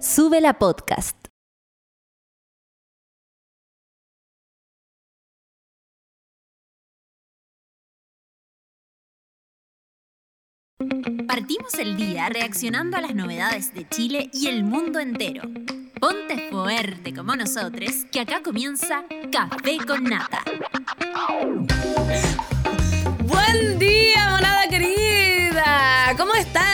Sube la podcast. Partimos el día reaccionando a las novedades de Chile y el mundo entero. Ponte fuerte como nosotros, que acá comienza Café con Nata. Buen día, monada querida. ¿Cómo están?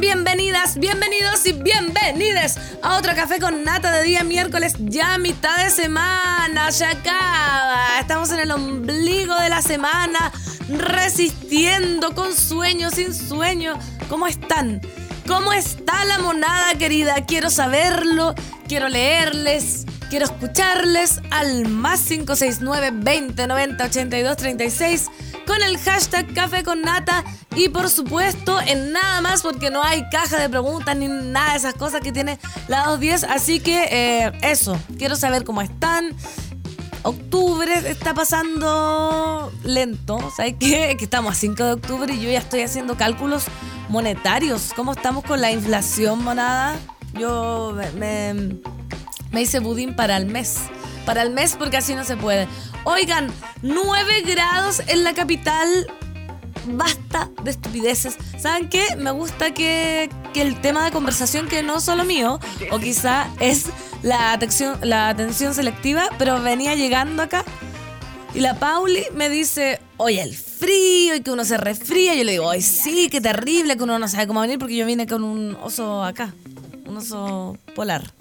Bienvenidas, bienvenidos y bienvenides a otro café con nata de día miércoles, ya mitad de semana, ya acaba. Estamos en el ombligo de la semana, resistiendo con sueño, sin sueño. ¿Cómo están? ¿Cómo está la monada querida? Quiero saberlo, quiero leerles, quiero escucharles al más 569 20 90 82 36 con el hashtag Café con Nata y por supuesto en nada más porque no hay caja de preguntas ni nada de esas cosas que tiene la 210. Así que eh, eso, quiero saber cómo están. Octubre está pasando lento, ¿sabes qué? Que estamos a 5 de octubre y yo ya estoy haciendo cálculos monetarios. ¿Cómo estamos con la inflación, monada? Yo me, hice budín para el mes. Para el mes porque así no se puede. Oigan, 9 grados en la capital. Basta de estupideces. ¿Saben qué? Me gusta que, que el tema de conversación, que no solo mío, o quizá es la atención, la atención selectiva, pero venía llegando acá. Y la Pauli me dice, oye, el frío y que uno se resfría. Yo le digo, ay, sí, qué terrible, que uno no sabe cómo venir porque yo vine con un oso acá, un oso polar.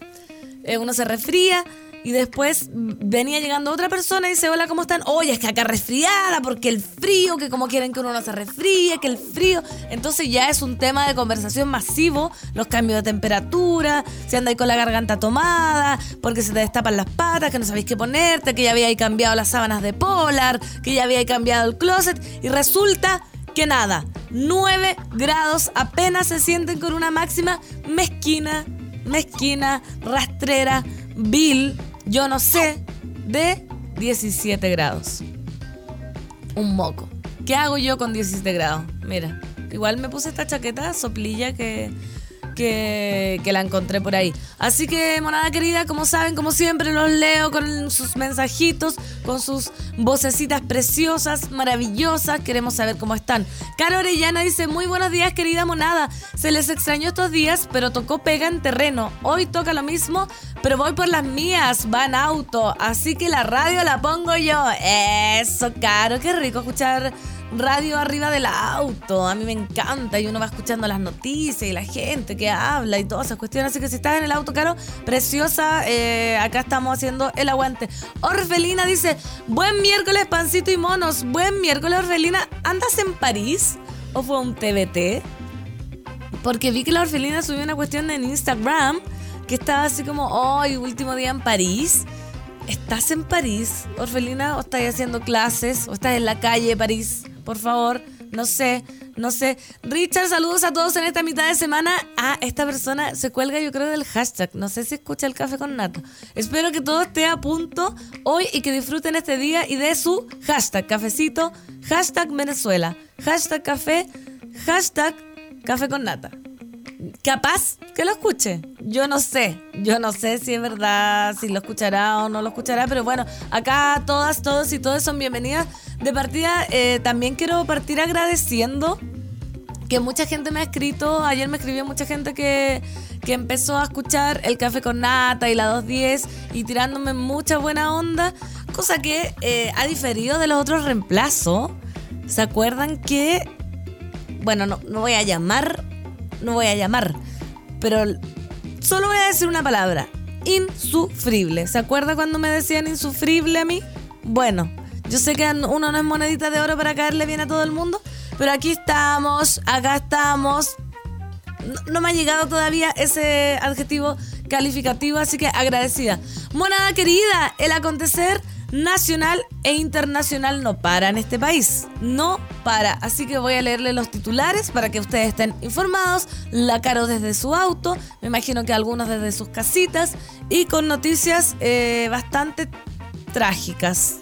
Eh, uno se resfría y después venía llegando otra persona y dice, hola, ¿cómo están? Oye, es que acá resfriada porque el frío, que como quieren que uno no se resfríe, que el frío. Entonces ya es un tema de conversación masivo, los cambios de temperatura, si andáis con la garganta tomada, porque se te destapan las patas, que no sabéis qué ponerte, que ya habíais cambiado las sábanas de polar, que ya habíais cambiado el closet y resulta que nada, 9 grados apenas se sienten con una máxima mezquina, mezquina, rastrera, vil, yo no sé, de 17 grados. Un moco. ¿Qué hago yo con 17 grados? Mira, igual me puse esta chaqueta soplilla que, que, la encontré por ahí. Así que, monada querida, como saben, como siempre, los leo con sus mensajitos, con sus vocecitas preciosas, maravillosas. Queremos saber cómo están. Caro Orellana dice: Muy buenos días, querida monada. Se les extrañó estos días, pero tocó pega en terreno. Hoy toca lo mismo, pero voy por las mías. Va en auto. Así que la radio la pongo yo. Eso, Caro. Qué rico escuchar radio arriba del auto. A mí me encanta y uno va escuchando las noticias y la gente que habla y todas esas cuestiones. Así que si estás en el auto, Caro, preciosa, eh, acá estamos haciendo el aguante. Orfelina dice, buen miércoles, pancito y monos. Buen miércoles, Orfelina. ¿Andas en París o fue un TBT? Porque vi que la Orfelina subió una cuestión en Instagram que estaba así como, hoy, último día en París. ¿Estás en París, Orfelina? ¿O estás haciendo clases? ¿O estás en la calle de París? Por favor, no sé, no sé. Richard, saludos a todos en esta mitad de semana. Ah, esta persona se cuelga, yo creo, del hashtag. No sé si escucha el café con nata. Espero que todo esté a punto hoy y que disfruten este día y de su hashtag cafecito, hashtag Venezuela, hashtag café, hashtag café con nata capaz que lo escuche. Yo no sé, yo no sé si es verdad, si lo escuchará o no lo escuchará, pero bueno, acá todas, todos y todos son bienvenidas. De partida, eh, también quiero partir agradeciendo que mucha gente me ha escrito, ayer me escribió mucha gente que, que empezó a escuchar el café con nata y la 210 y tirándome mucha buena onda, cosa que eh, ha diferido de los otros reemplazos. ¿Se acuerdan que, bueno, no, no voy a llamar no voy a llamar, pero solo voy a decir una palabra, insufrible. ¿Se acuerda cuando me decían insufrible a mí? Bueno, yo sé que uno no es monedita de oro para caerle bien a todo el mundo, pero aquí estamos, acá estamos. No, me ha llegado todavía ese adjetivo calificativo, así que agradecida. Monada querida, el acontecer nacional e internacional no para en este país. No para. Así que voy a leerle los titulares para que ustedes estén informados. La caro desde su auto, me imagino que algunos desde sus casitas y con noticias eh, bastante trágicas.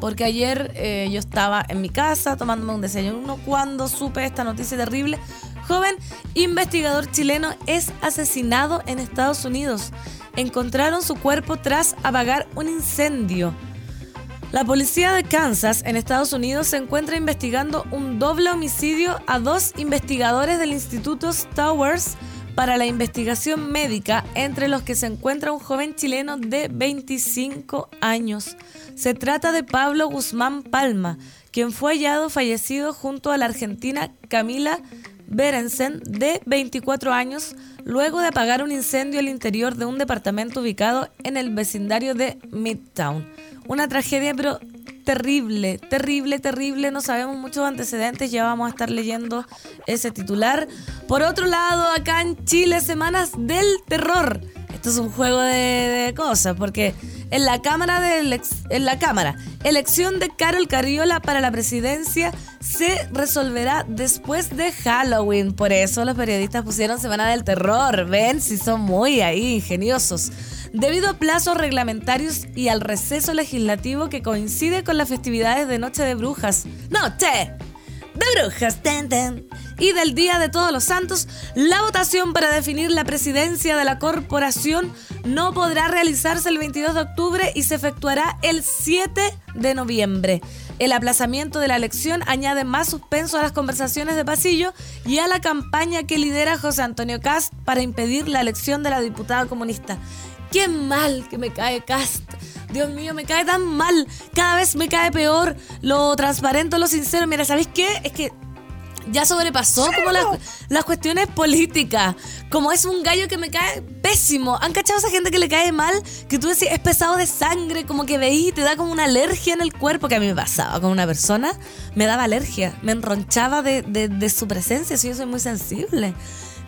Porque ayer eh, yo estaba en mi casa tomándome un desayuno cuando supe esta noticia terrible Joven investigador chileno es asesinado en Estados Unidos. Encontraron su cuerpo tras apagar un incendio. La policía de Kansas, en Estados Unidos, se encuentra investigando un doble homicidio a dos investigadores del Instituto Towers para la investigación médica, entre los que se encuentra un joven chileno de 25 años. Se trata de Pablo Guzmán Palma, quien fue hallado fallecido junto a la argentina Camila Berensen, de 24 años, luego de apagar un incendio al interior de un departamento ubicado en el vecindario de Midtown. Una tragedia, pero terrible, terrible, terrible. No sabemos muchos antecedentes, ya vamos a estar leyendo ese titular. Por otro lado, acá en Chile, Semanas del Terror. Esto es un juego de, cosas, porque en la Cámara de la Cámara, elección de Carol Carriola para la presidencia se resolverá después de Halloween. Por eso los periodistas pusieron Semana del Terror. Ven si son muy ahí ingeniosos debido a plazos reglamentarios y al receso legislativo que coincide con las festividades de Noche de Brujas. ¡Noche! De Brujas, ten, Y del Día de Todos los Santos, la votación para definir la presidencia de la corporación no podrá realizarse el 22 de octubre y se efectuará el 7 de noviembre. El aplazamiento de la elección añade más suspenso a las conversaciones de pasillo y a la campaña que lidera José Antonio Cast para impedir la elección de la diputada comunista. Qué mal que me cae Cast. Dios mío, me cae tan mal. Cada vez me cae peor. Lo transparente, lo sincero. Mira, ¿sabéis qué? Es que ya sobrepasó como las, cuestiones políticas. Como es un gallo que me cae pésimo. ¿Han cachado a esa gente que le cae mal? Que tú decís, es pesado de sangre, como que veís y te da como una alergia en el cuerpo. Que a mí me pasaba con una persona. Me daba alergia. Me enronchaba de, de su presencia. Si yo soy muy sensible.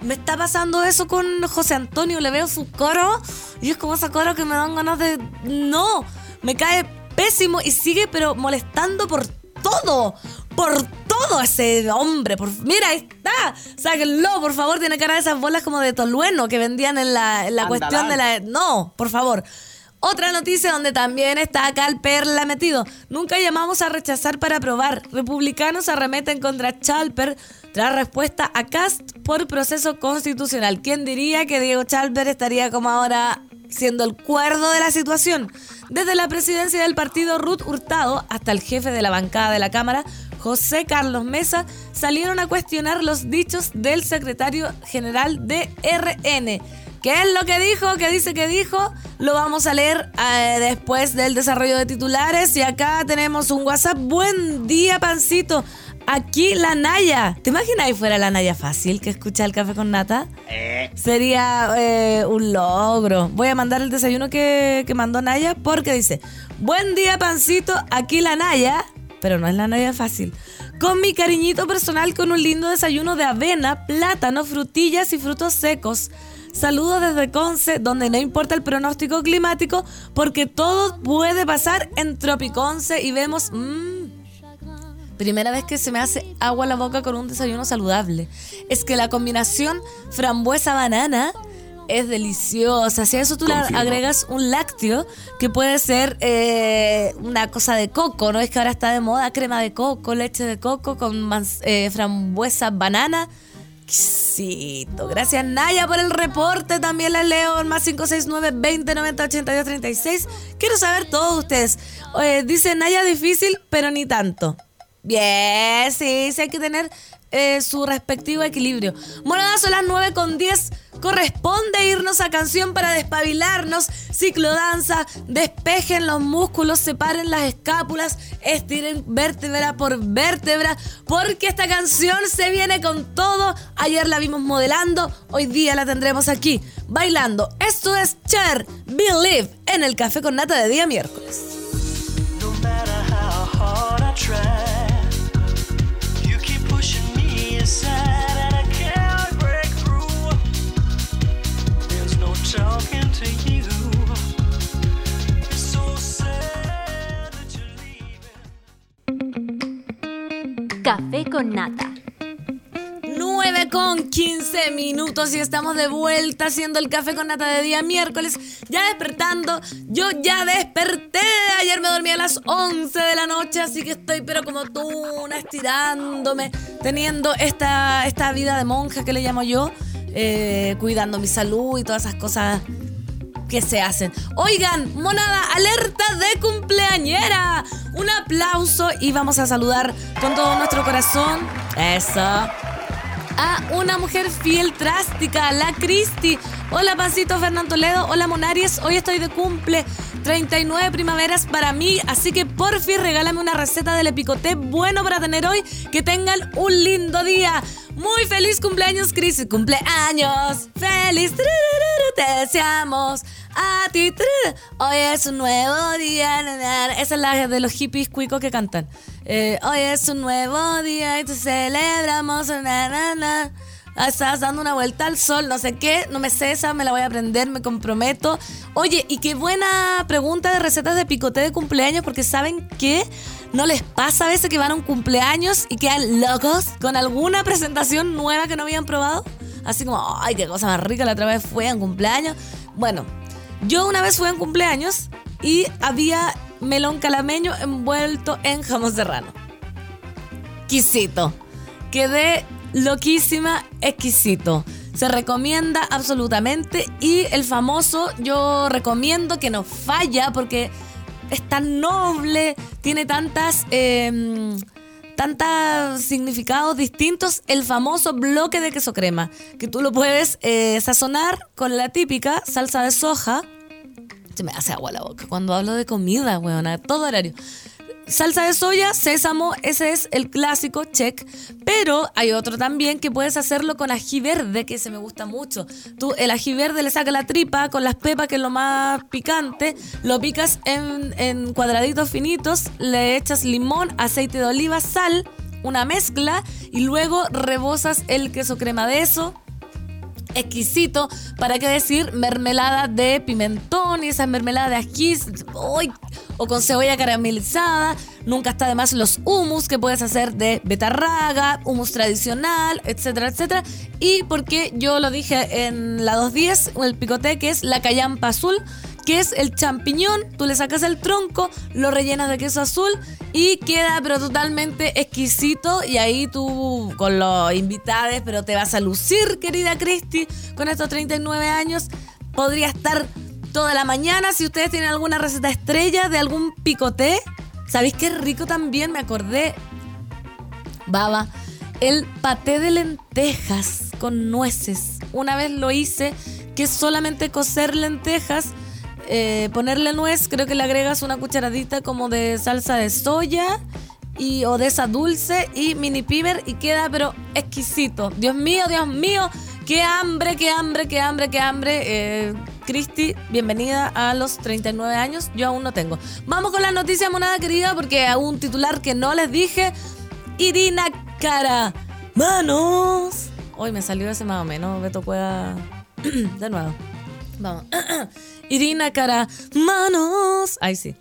Me está pasando eso con José Antonio. Le veo su coro y es como esa coro que me dan ganas de. No, me cae pésimo y sigue, pero molestando por todo. Por todo ese hombre. Por, mira, ahí está. Sáquenlo, por favor. Tiene cara de esas bolas como de tolueno que vendían en la, en la cuestión de la. No, por favor. Otra noticia donde también está acá el Perla metido. Nunca llamamos a rechazar para aprobar. Republicanos arremeten contra Chalper tras respuesta a Cast por proceso constitucional. ¿Quién diría que Diego Chalper estaría como ahora siendo el cuerdo de la situación? Desde la presidencia del partido Ruth Hurtado hasta el jefe de la bancada de la Cámara, José Carlos Mesa, salieron a cuestionar los dichos del secretario general de RN ¿Qué es lo que dijo? ¿Qué dice que dijo? Lo vamos a leer eh, después del desarrollo de titulares. Y acá tenemos un WhatsApp. Buen día, pancito. Aquí la Naya. ¿Te imaginas si fuera la Naya fácil que escucha el café con nata? Eh. Sería eh, un logro. Voy a mandar el desayuno que, que mandó Naya porque dice: Buen día, pancito. Aquí la Naya. Pero no es la Naya fácil. Con mi cariñito personal con un lindo desayuno de avena, plátano, frutillas y frutos secos. Saludos desde Conce, donde no importa el pronóstico climático, porque todo puede pasar en Tropiconce y vemos... Mmm, primera vez que se me hace agua a la boca con un desayuno saludable. Es que la combinación frambuesa-banana es deliciosa. Si a eso tú le agregas un lácteo, que puede ser eh, una cosa de coco, ¿no? Es que ahora está de moda crema de coco, leche de coco con eh, frambuesa, banana Gracias Naya por el reporte. También les leo en más 569 2090 82 36. Quiero saber todos ustedes. dice Naya difícil, pero ni tanto. Bien, sí, sí hay que tener eh, su respectivo equilibrio. Monada son las 9 con 10. Corresponde irnos a canción para despabilarnos. Ciclodanza, despejen los músculos, separen las escápulas, estiren vértebra por vértebra, porque esta canción se viene con todo. Ayer la vimos modelando, hoy día la tendremos aquí, bailando. Esto es Cher, Believe, en el café con nata de día miércoles. Café con nata. 9 con con 15 minutos y estamos de vuelta haciendo el café con nata de día miércoles. Ya despertando, yo ya desperté. Ayer me dormí a las 11 de la noche, así que estoy pero como tuna, estirándome, teniendo esta, esta vida de monja que le llamo yo, eh, cuidando mi salud y todas esas cosas que se hacen. Oigan, monada, alerta de cumpleañera. Un aplauso y vamos a saludar con todo nuestro corazón. Eso. A una mujer fiel trástica, la Cristi. Hola, Pancito Fernando Toledo. Hola, Monaries. Hoy estoy de cumple. 39 primaveras para mí, así que por fin regálame una receta del epicoté bueno para tener hoy. Que tengan un lindo día. Muy feliz cumpleaños, Cris. Cumpleaños. Feliz. Te deseamos a ti. Hoy es un nuevo día. Esa es la de los hippies cuicos que cantan. Eh, hoy es un nuevo día y te celebramos. Na, Estás dando una vuelta al sol, no sé qué, no me cesa, me la voy a aprender, me comprometo. Oye, y qué buena pregunta de recetas de picoté de cumpleaños, porque ¿saben qué? ¿No les pasa a veces que van a un cumpleaños y quedan locos con alguna presentación nueva que no habían probado? Así como, ay, qué cosa más rica, la otra vez fue en cumpleaños. Bueno, yo una vez fui en cumpleaños y había melón calameño envuelto en jamón serrano. Quisito. Quedé loquísima, exquisito. Se recomienda absolutamente y el famoso yo recomiendo que no falla porque es tan noble, tiene tantas... Eh, tantos significados distintos el famoso bloque de queso crema, que tú lo puedes eh, sazonar con la típica salsa de soja. Se me hace agua la boca cuando hablo de comida, weón, todo horario. Salsa de soya, sésamo, ese es el clásico, check. Pero hay otro también que puedes hacerlo con ají verde, que se me gusta mucho. Tú el ají verde le sacas la tripa con las pepas, que es lo más picante, lo picas en, cuadraditos finitos, le echas limón, aceite de oliva, sal, una mezcla y luego rebosas el queso crema de eso exquisito. ¿Para qué decir? Mermelada de pimentón y esa mermelada de ají. O con cebolla caramelizada. Nunca está de más los hummus que puedes hacer de betarraga, hummus tradicional, etcétera, etcétera. Y porque yo lo dije en la 210, el picoté, que es la callampa azul que es el champiñón. Tú le sacas el tronco, lo rellenas de queso azul y queda pero totalmente exquisito. Y ahí tú con los invitados, pero te vas a lucir, querida Cristi, con estos 39 años. Podría estar toda la mañana si ustedes tienen alguna receta estrella de algún picoté. ¿Sabéis qué rico también? Me acordé. Baba. El paté de lentejas con nueces. Una vez lo hice, que es solamente cocer lentejas eh, ponerle nuez, creo que le agregas una cucharadita como de salsa de soya y, o de esa dulce y mini piber y queda pero exquisito. Dios mío, Dios mío, qué hambre, qué hambre, qué hambre, qué hambre. Eh, Cristi, bienvenida a los 39 años. Yo aún no tengo. Vamos con la noticia monada querida porque a un titular que no les dije. Irina Cara. Manos. Hoy me salió ese más o menos. Beto pueda. de nuevo. Vamos. Irina Cara, manos. Ay, sí.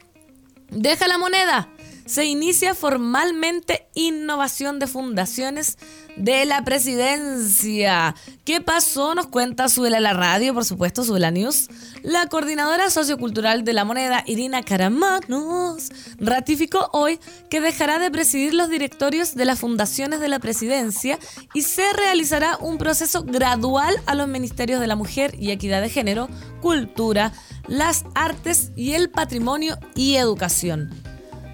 Deja la moneda. Se inicia formalmente innovación de fundaciones de la presidencia. ¿Qué pasó? Nos cuenta Suela la radio, por supuesto, Suela News. La coordinadora sociocultural de la moneda, Irina Caramanos, ratificó hoy que dejará de presidir los directorios de las fundaciones de la presidencia y se realizará un proceso gradual a los ministerios de la mujer y equidad de género, cultura, las artes y el patrimonio y educación.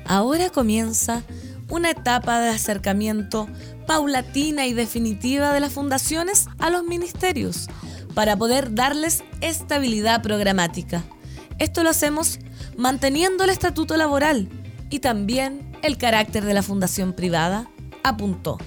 Ahora comienza una etapa de acercamiento paulatina y definitiva de las fundaciones a los ministerios para poder darles estabilidad programática. Esto lo hacemos manteniendo el estatuto laboral y también el carácter de la fundación privada, apuntó.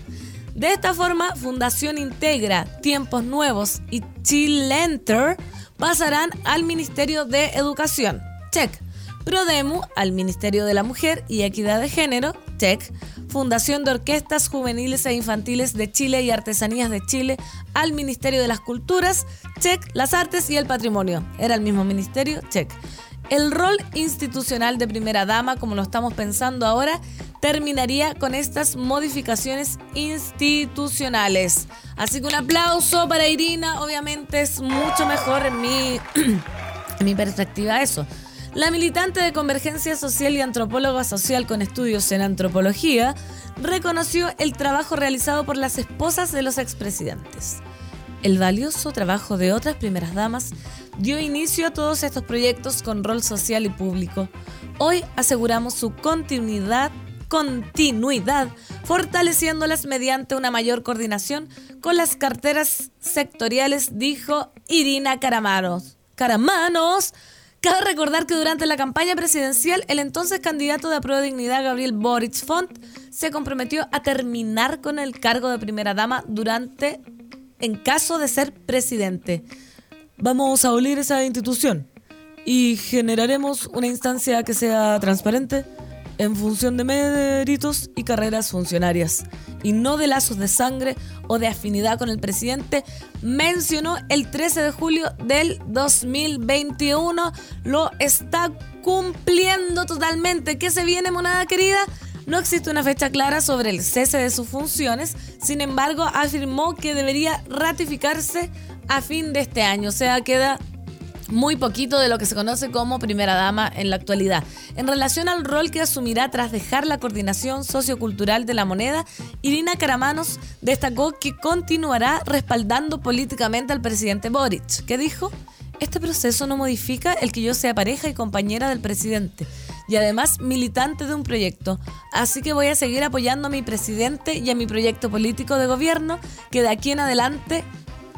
De esta forma, Fundación Integra, Tiempos Nuevos y Chilenter pasarán al Ministerio de Educación. Check. Prodemu al Ministerio de la Mujer y Equidad de Género. Check. Fundación de Orquestas Juveniles e Infantiles de Chile y Artesanías de Chile al Ministerio de las Culturas, check, las artes y el patrimonio. Era el mismo ministerio, check. El rol institucional de primera dama, como lo estamos pensando ahora, terminaría con estas modificaciones institucionales. Así que un aplauso para Irina, obviamente es mucho mejor en mi, en mi perspectiva eso. La militante de Convergencia Social y antropóloga social con estudios en antropología reconoció el trabajo realizado por las esposas de los expresidentes. El valioso trabajo de otras primeras damas dio inicio a todos estos proyectos con rol social y público. Hoy aseguramos su continuidad, continuidad, fortaleciéndolas mediante una mayor coordinación con las carteras sectoriales, dijo Irina Caramanos. Caramanos. Cabe recordar que durante la campaña presidencial, el entonces candidato de Aprueba Dignidad, Gabriel Boric Font, se comprometió a terminar con el cargo de primera dama durante, en caso de ser presidente. Vamos a abolir esa institución y generaremos una instancia que sea transparente en función de méritos y carreras funcionarias y no de lazos de sangre o de afinidad con el presidente, mencionó el 13 de julio del 2021. Lo está cumpliendo totalmente. ¿Qué se viene, monada querida? No existe una fecha clara sobre el cese de sus funciones, sin embargo afirmó que debería ratificarse a fin de este año. O sea, queda muy poquito de lo que se conoce como primera dama en la actualidad. En relación al rol que asumirá tras dejar la coordinación sociocultural de la moneda, Irina Caramanos destacó que continuará respaldando políticamente al presidente Boric, que dijo, este proceso no modifica el que yo sea pareja y compañera del presidente y además militante de un proyecto, así que voy a seguir apoyando a mi presidente y a mi proyecto político de gobierno que de aquí en adelante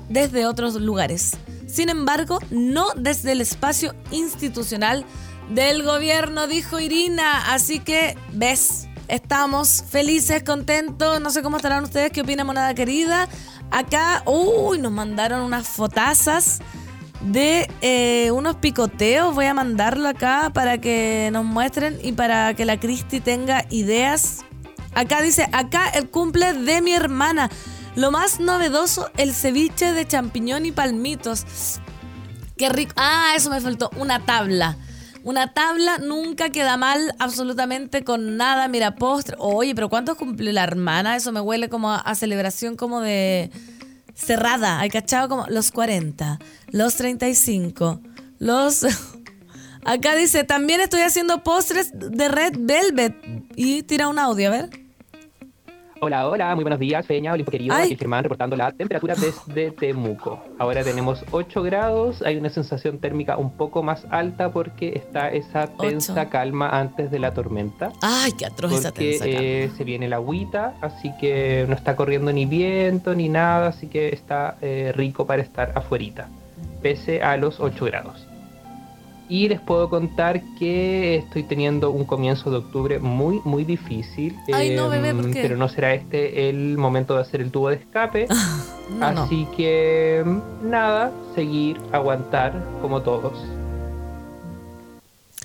desde otros lugares. Sin embargo, no desde el espacio institucional del gobierno, dijo Irina. Así que, ves, estamos felices, contentos. No sé cómo estarán ustedes, qué opina monada querida. Acá, uy, nos mandaron unas fotazas de eh, unos picoteos. Voy a mandarlo acá para que nos muestren y para que la Cristi tenga ideas. Acá dice, acá el cumple de mi hermana. Lo más novedoso, el ceviche de champiñón y palmitos. Qué rico. Ah, eso me faltó. Una tabla. Una tabla nunca queda mal absolutamente con nada. Mira, postre. Oye, pero ¿cuántos cumple la hermana? Eso me huele como a, celebración como de cerrada. Hay cachado como los 40, los 35, los... Acá dice, también estoy haciendo postres de Red Velvet. Y tira un audio, a ver. Hola, hola, muy buenos días, Feña, Olimpo querido, aquí Germán reportando la temperatura desde Temuco. Ahora tenemos 8 grados, hay una sensación térmica un poco más alta porque está esa tensa calma antes de la tormenta. Ay, qué atroz esa tensa calma. Eh, se viene la agüita, así que no está corriendo ni viento ni nada, así que está eh, rico para estar afuerita, pese a los 8 grados. Y les puedo contar que estoy teniendo un comienzo de octubre muy, muy difícil. Ay, no, bebé, ¿por em, Pero no será este el momento de hacer el tubo de escape. Así que nada, seguir, aguantar como todos.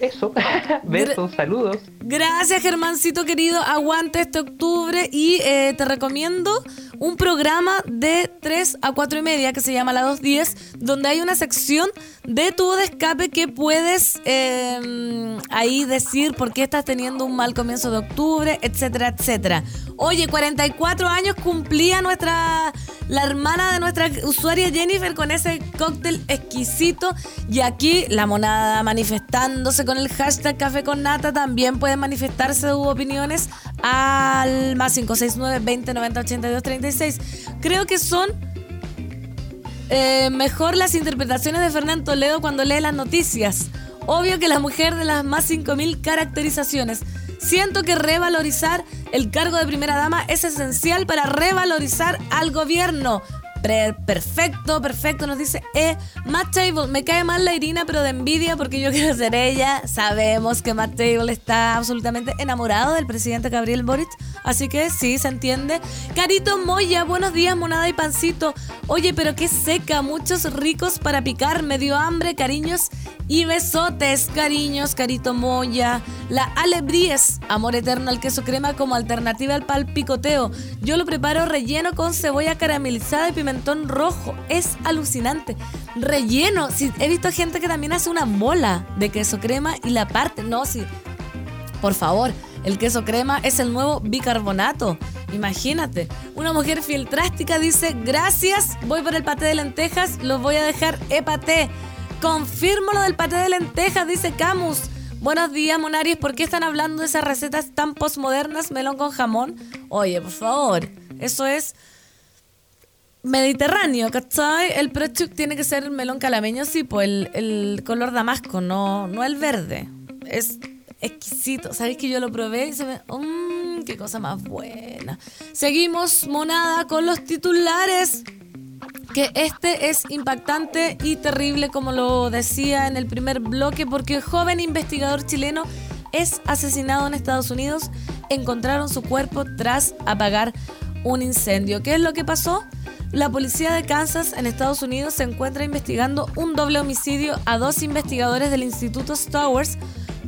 Eso. Besos, saludos. Gracias, Germancito querido. Aguante este octubre y eh, te recomiendo un programa de 3 a 4 y media que se llama La 210, donde hay una sección de tubo de escape que puedes em, ahí decir por qué estás teniendo un mal comienzo de octubre, etcétera, etcétera. Oye, 44 años cumplía nuestra la hermana de nuestra usuaria Jennifer con ese cóctel exquisito y aquí la monada manifestándose con el hashtag café con nata también pueden manifestarse hubo opiniones al más 569 20 90 82 36. Creo que son eh, mejor las interpretaciones de Fernando Toledo cuando lee las noticias. Obvio que la mujer de las más 5.000 caracterizaciones. Siento que revalorizar el cargo de primera dama es esencial para revalorizar al gobierno perfecto, perfecto, nos dice, eh, Matt Table, me cae mal la Irina, pero de envidia porque yo quiero ser ella. Sabemos que Matt Table está absolutamente enamorado del presidente Gabriel Boric, así que sí, se entiende. Carito Moya, buenos días, monada y pancito. Oye, pero qué seca, muchos ricos para picar, me dio hambre, cariños y besotes, cariños, Carito Moya. La Alebríes, amor eterno al queso crema como alternativa al pal picoteo. Yo lo preparo relleno con cebolla caramelizada y pimentón rojo. Es alucinante. Relleno. He visto gente que también hace una bola de queso crema y la parte. No, si. Por favor, el queso crema es el nuevo bicarbonato. Imagínate. Una mujer filtrástica dice: Gracias, voy por el paté de lentejas, los voy a dejar epaté. Confirmo lo del paté de lentejas, dice Camus. Buenos días, Monaris. ¿Por qué están hablando de esas recetas tan postmodernas, melón con jamón? Oye, por favor, eso es mediterráneo, ¿cachai? El prochuk tiene que ser el melón calameño, sí, pues el, color damasco, no, no el verde. Es exquisito. ¿Sabéis que yo lo probé y se me... Mmm, ¡Qué cosa más buena! Seguimos, monada, con los titulares que este es impactante y terrible, como lo decía en el primer bloque, porque el joven investigador chileno es asesinado en Estados Unidos. Encontraron su cuerpo tras apagar un incendio. ¿Qué es lo que pasó? La policía de Kansas en Estados Unidos se encuentra investigando un doble homicidio a dos investigadores del Instituto Stowers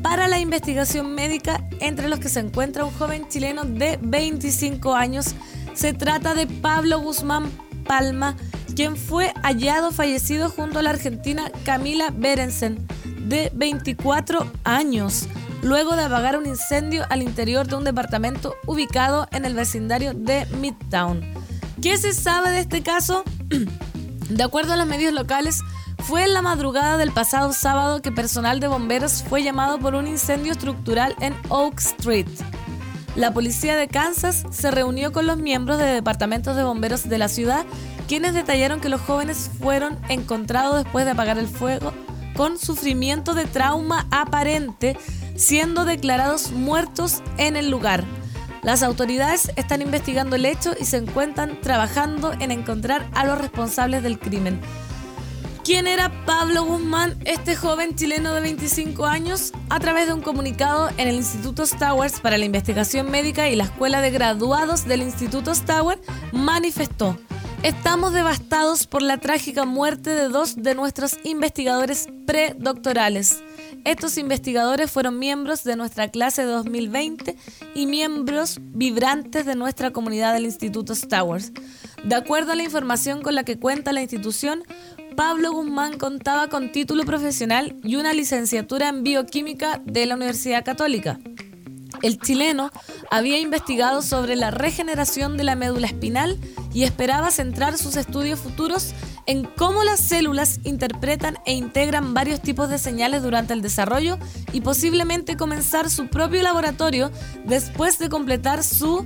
para la investigación médica, entre los que se encuentra un joven chileno de 25 años. Se trata de Pablo Guzmán Palma, quien fue hallado fallecido junto a la argentina Camila Berensen, de 24 años, luego de apagar un incendio al interior de un departamento ubicado en el vecindario de Midtown. ¿Qué se sabe de este caso? De acuerdo a los medios locales, fue en la madrugada del pasado sábado que personal de bomberos fue llamado por un incendio estructural en Oak Street. La policía de Kansas se reunió con los miembros de departamentos de bomberos de la ciudad quienes detallaron que los jóvenes fueron encontrados después de apagar el fuego con sufrimiento de trauma aparente, siendo declarados muertos en el lugar. Las autoridades están investigando el hecho y se encuentran trabajando en encontrar a los responsables del crimen. ¿Quién era Pablo Guzmán, este joven chileno de 25 años? A través de un comunicado en el Instituto Stowers para la Investigación Médica y la Escuela de Graduados del Instituto Stowers, manifestó Estamos devastados por la trágica muerte de dos de nuestros investigadores predoctorales. Estos investigadores fueron miembros de nuestra clase de 2020 y miembros vibrantes de nuestra comunidad del Instituto Stowers. De acuerdo a la información con la que cuenta la institución, Pablo Guzmán contaba con título profesional y una licenciatura en bioquímica de la Universidad Católica. El chileno había investigado sobre la regeneración de la médula espinal y esperaba centrar sus estudios futuros en cómo las células interpretan e integran varios tipos de señales durante el desarrollo y posiblemente comenzar su propio laboratorio después de completar su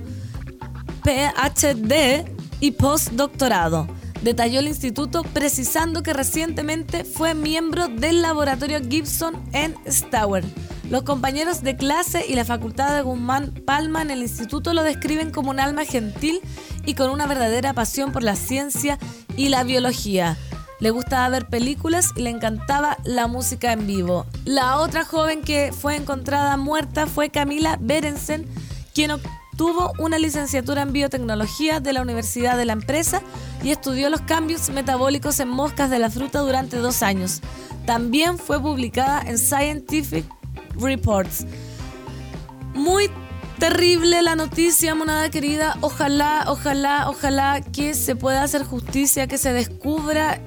PhD y postdoctorado. Detalló el instituto precisando que recientemente fue miembro del laboratorio Gibson en Stower. Los compañeros de clase y la facultad de Guzmán Palma en el instituto lo describen como un alma gentil y con una verdadera pasión por la ciencia y la biología. Le gustaba ver películas y le encantaba la música en vivo. La otra joven que fue encontrada muerta fue Camila Berensen, quien obtuvo una licenciatura en biotecnología de la Universidad de la Empresa y estudió los cambios metabólicos en moscas de la fruta durante dos años. También fue publicada en Scientific Reports. Muy terrible la noticia, monada querida. Ojalá, ojalá, ojalá que se pueda hacer justicia, que se descubra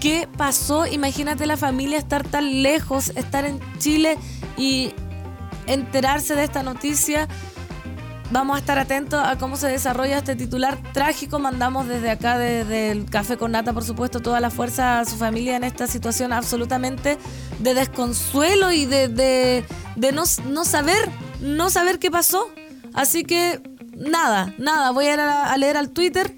qué pasó. Imagínate la familia estar tan lejos, estar en Chile y enterarse de esta noticia. Vamos a estar atentos a cómo se desarrolla este titular trágico. Mandamos desde acá, desde el Café con Nata, por supuesto, toda la fuerza a su familia en esta situación absolutamente de desconsuelo y de, de, no, no, saber, no saber qué pasó. Así que nada, nada, voy a ir a, a leer al Twitter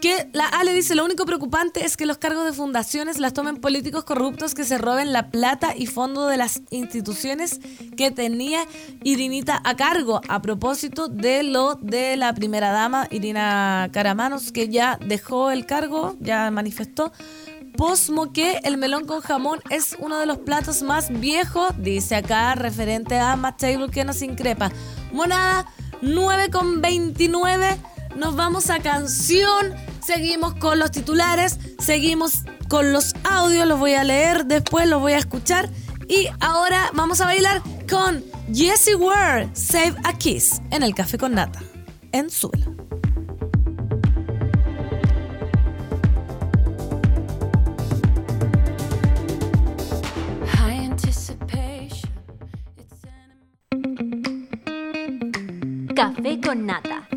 que la Ale dice, lo único preocupante es que los cargos de fundaciones las tomen políticos corruptos que se roben la plata y fondo de las instituciones que tenía Irinita a cargo. A propósito de lo de la primera dama, Irina Caramanos, que ya dejó el cargo, ya manifestó. Posmo que el melón con jamón es uno de los platos más viejos, dice acá, referente a Matt Taylor que nos increpa. Monada 9 con 29 nos vamos a canción, seguimos con los titulares, seguimos con los audios, los voy a leer, después los voy a escuchar y ahora vamos a bailar con Jessie Ware, Save a Kiss, en el Café con Nata, en Suela. Café con Nata.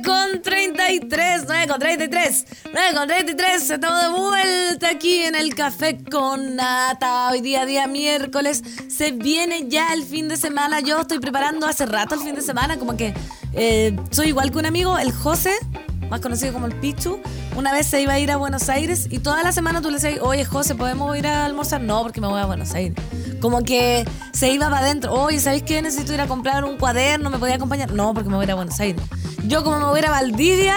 9 con 33, 9 con 33, 9 con 33, estamos de vuelta aquí en el café con nata. Hoy día, día miércoles, se viene ya el fin de semana. Yo estoy preparando hace rato el fin de semana, como que eh, soy igual que un amigo, el José, más conocido como el Pichu. Una vez se iba a ir a Buenos Aires y toda la semana tú le decías, oye José, ¿podemos ir a almorzar? No, porque me voy a Buenos Aires. Como que se iba para adentro. Oye, ¿sabéis qué? Necesito ir a comprar un cuaderno, ¿me podía acompañar? No, porque me voy a ir a Buenos Aires. Yo como me voy a ir a Valdivia,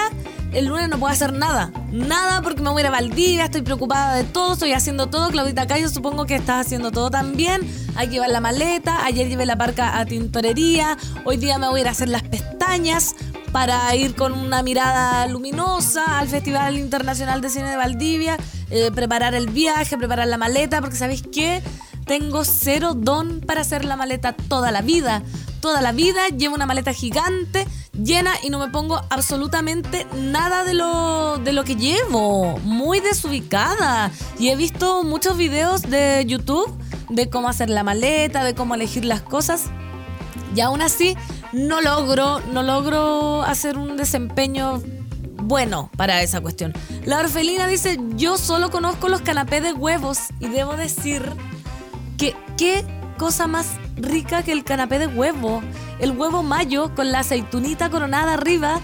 el lunes no puedo hacer nada. Nada porque me voy a ir a Valdivia, estoy preocupada de todo, estoy haciendo todo. Claudita Cayo supongo que estás haciendo todo también. Hay que llevar la maleta, ayer llevé la parca a tintorería, hoy día me voy a ir a hacer las pestañas para ir con una mirada luminosa al Festival Internacional de Cine de Valdivia, eh, preparar el viaje, preparar la maleta, porque ¿sabéis qué? Tengo cero don para hacer la maleta toda la vida. Toda la vida llevo una maleta gigante, llena y no me pongo absolutamente nada de lo, de lo que llevo. Muy desubicada. Y he visto muchos videos de YouTube de cómo hacer la maleta, de cómo elegir las cosas. Y aún así no logro, no logro hacer un desempeño bueno para esa cuestión. La orfelina dice, yo solo conozco los canapés de huevos y debo decir que qué cosa más rica que el canapé de huevo. El huevo mayo con la aceitunita coronada arriba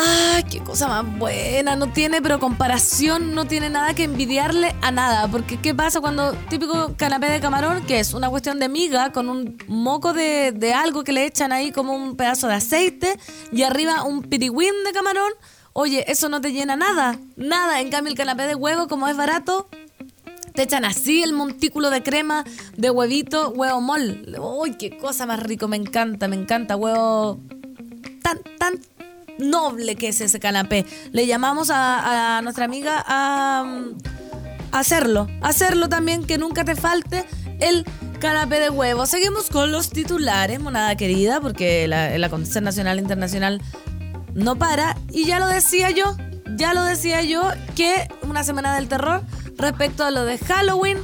¡Ay, qué cosa más buena! No tiene, pero comparación, no tiene nada que envidiarle a nada. Porque, ¿qué pasa cuando típico canapé de camarón, que es una cuestión de miga con un moco de, de algo que le echan ahí como un pedazo de aceite y arriba un pirigüín de camarón? Oye, eso no te llena nada, nada. En cambio, el canapé de huevo, como es barato, te echan así el montículo de crema de huevito, huevo mol. ¡Uy, qué cosa más rico! Me encanta, me encanta. Huevo tan, tan noble que es ese canapé. Le llamamos a, nuestra amiga a, hacerlo. Hacerlo también, que nunca te falte el canapé de huevo. Seguimos con los titulares, monada querida, porque la, el nacional e internacional no para. Y ya lo decía yo, ya lo decía yo, que una semana del terror respecto a lo de Halloween.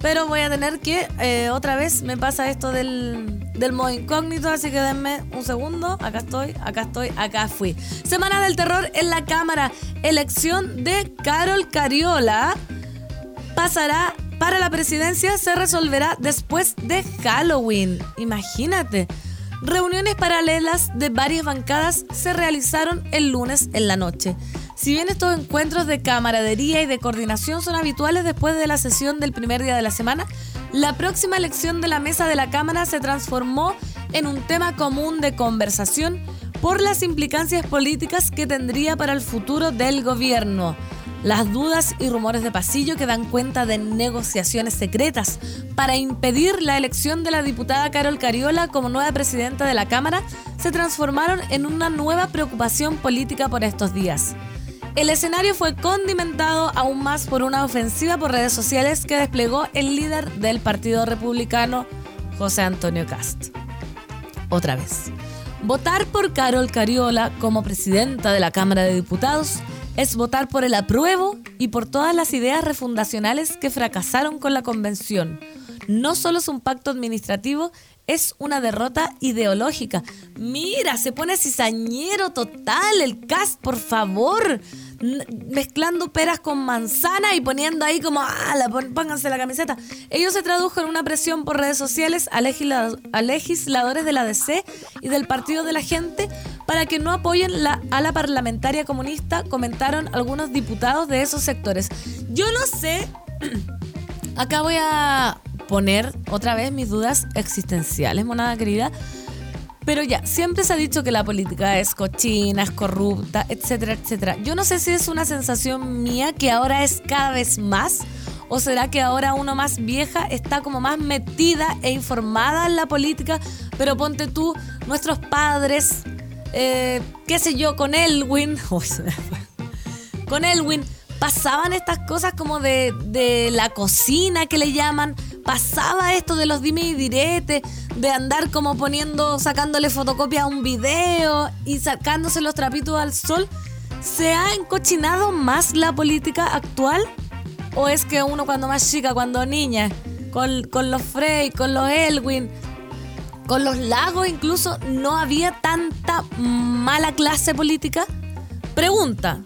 Pero voy a tener que, eh, otra vez me pasa esto del, del modo incógnito, así que denme un segundo. Acá estoy, acá estoy, acá fui. Semana del terror en la cámara. Elección de Carol Cariola pasará para la presidencia, se resolverá después de Halloween. Imagínate. Reuniones paralelas de varias bancadas se realizaron el lunes en la noche. Si bien estos encuentros de camaradería y de coordinación son habituales después de la sesión del primer día de la semana, la próxima elección de la mesa de la Cámara se transformó en un tema común de conversación por las implicancias políticas que tendría para el futuro del gobierno. Las dudas y rumores de pasillo que dan cuenta de negociaciones secretas para impedir la elección de la diputada Carol Cariola como nueva presidenta de la Cámara se transformaron en una nueva preocupación política por estos días. El escenario fue condimentado aún más por una ofensiva por redes sociales que desplegó el líder del Partido Republicano, José Antonio Cast. Otra vez. Votar por Carol Cariola como presidenta de la Cámara de Diputados es votar por el apruebo y por todas las ideas refundacionales que fracasaron con la convención. No solo es un pacto administrativo, es una derrota ideológica. Mira, se pone cizañero total el cast, por favor mezclando peras con manzana y poniendo ahí como, ah, pónganse la camiseta. Ello se tradujo en una presión por redes sociales a, legisladores de la DC y del Partido de la Gente para que no apoyen la, a la parlamentaria comunista, comentaron algunos diputados de esos sectores. Yo no sé, acá voy a poner otra vez mis dudas existenciales, monada querida. Pero ya, siempre se ha dicho que la política es cochina, es corrupta, etcétera, etcétera. Yo no sé si es una sensación mía que ahora es cada vez más o será que ahora uno más vieja está como más metida e informada en la política, pero ponte tú, nuestros padres, eh, qué sé yo, con Elwin, con Elwin pasaban estas cosas como de, de la cocina que le llaman, pasaba esto de los dime y direte, de andar como poniendo, sacándole fotocopia a un video y sacándose los trapitos al sol. ¿Se ha encochinado más la política actual? ¿O es que uno cuando más chica, cuando niña, con, con los Frey, con los Elwin, con los lagos incluso no había tanta mala clase política? Pregunta,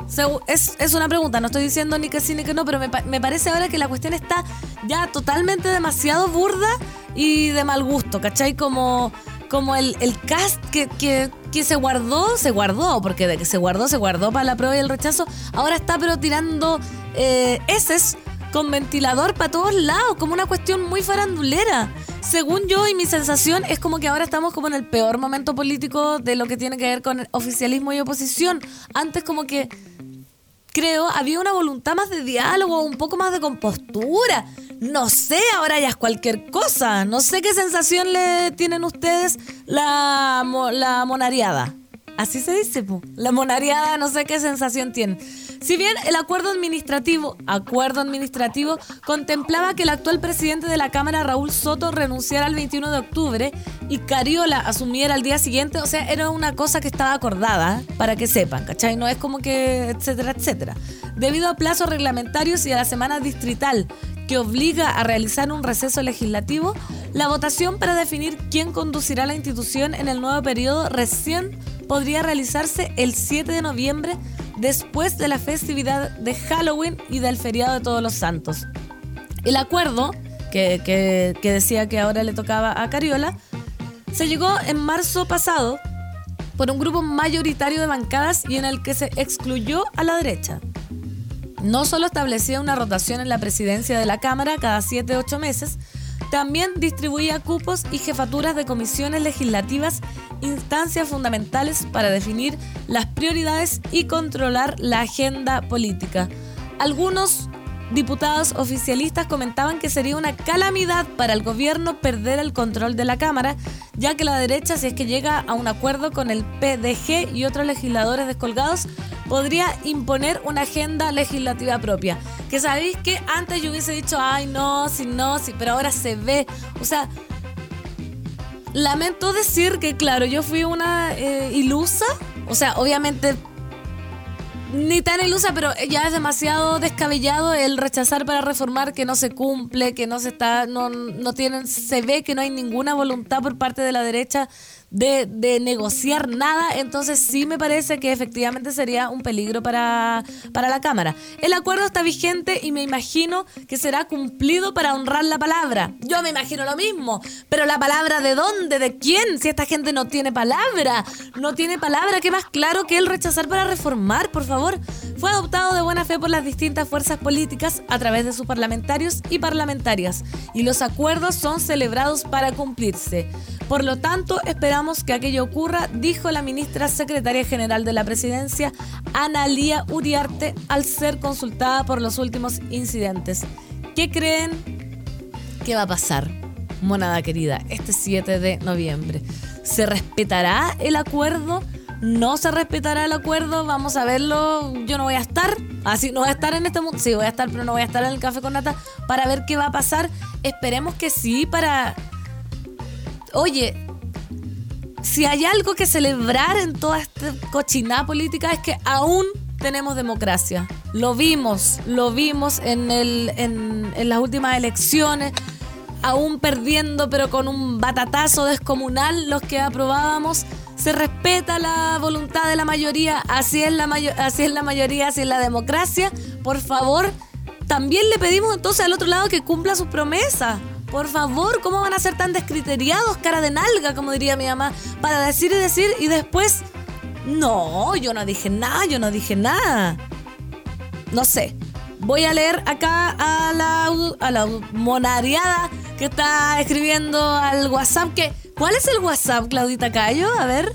es, es, una pregunta, no estoy diciendo ni que sí ni que no, pero me, me, parece ahora que la cuestión está ya totalmente demasiado burda y de mal gusto, ¿cachai? Como, como el, el cast que, que, que, se guardó, se guardó, porque de que se guardó, se guardó para la prueba y el rechazo, ahora está pero tirando eh, con ventilador para todos lados, como una cuestión muy farandulera. Según yo y mi sensación es como que ahora estamos como en el peor momento político de lo que tiene que ver con oficialismo y oposición. Antes como que creo había una voluntad más de diálogo, un poco más de compostura. No sé, ahora ya es cualquier cosa. No sé qué sensación le tienen ustedes la, la monariada. Así se dice, la monariada, no sé qué sensación tiene. Si bien el acuerdo administrativo, acuerdo administrativo, contemplaba que el actual presidente de la Cámara, Raúl Soto, renunciara el 21 de octubre y Cariola asumiera al día siguiente, o sea, era una cosa que estaba acordada, para que sepan, ¿cachai? No es como que, etcétera, etcétera. Debido a plazos reglamentarios y a la semana distrital que obliga a realizar un receso legislativo, la votación para definir quién conducirá la institución en el nuevo periodo recién podría realizarse el 7 de noviembre después de la festividad de Halloween y del feriado de Todos los Santos. El acuerdo, que, decía que ahora le tocaba a Cariola, se llegó en marzo pasado por un grupo mayoritario de bancadas y en el que se excluyó a la derecha. No solo establecía una rotación en la presidencia de la Cámara cada 7-8 meses, también distribuía cupos y jefaturas de comisiones legislativas, instancias fundamentales para definir las prioridades y controlar la agenda política. Algunos diputados oficialistas comentaban que sería una calamidad para el gobierno perder el control de la Cámara, ya que la derecha, si es que llega a un acuerdo con el PDG y otros legisladores descolgados, podría imponer una agenda legislativa propia. Que sabéis que antes yo hubiese dicho, ay, no, si no, sí, pero ahora se ve. O sea, lamento decir que, claro, yo fui una eh, ilusa. O sea, obviamente ni tan ilusa, pero ya es demasiado descabellado el rechazar para reformar que no se cumple, que no se está, no, no tienen, se ve que no hay ninguna voluntad por parte de la derecha de, negociar nada, entonces sí me parece que efectivamente sería un peligro para, para la Cámara. El acuerdo está vigente y me imagino que será cumplido para honrar la palabra. Yo me imagino lo mismo, pero la palabra de dónde, de quién, si esta gente no tiene palabra, no tiene palabra, ¿qué más claro que el rechazar para reformar, por favor? Fue adoptado de buena fe por las distintas fuerzas políticas a través de sus parlamentarios y parlamentarias, y los acuerdos son celebrados para cumplirse. Por lo tanto, esperamos que aquello ocurra, dijo la ministra secretaria general de la presidencia, Analía Uriarte, al ser consultada por los últimos incidentes. ¿Qué creen que va a pasar, monada querida, este 7 de noviembre? ¿Se respetará el acuerdo? no se respetará el acuerdo, vamos a verlo, yo no voy a estar, así no voy a estar en este mundo, sí voy a estar, pero no voy a estar en el café con nata para ver qué va a pasar. Esperemos que sí, para oye, si hay algo que celebrar en toda esta cochinada política es que aún tenemos democracia. Lo vimos, lo vimos en, el, en, las últimas elecciones, aún perdiendo, pero con un batatazo descomunal los que aprobábamos. Se respeta la voluntad de la mayoría, así es la, así es la mayoría, así es la democracia. Por favor, también le pedimos entonces al otro lado que cumpla sus promesas. Por favor, ¿cómo van a ser tan descriteriados, cara de nalga, como diría mi mamá, para decir y decir y después, no, yo no dije nada, yo no dije nada? No sé. Voy a leer acá a la, a la monariada que está escribiendo al WhatsApp. Que, ¿Cuál es el WhatsApp, Claudita Cayo? A ver.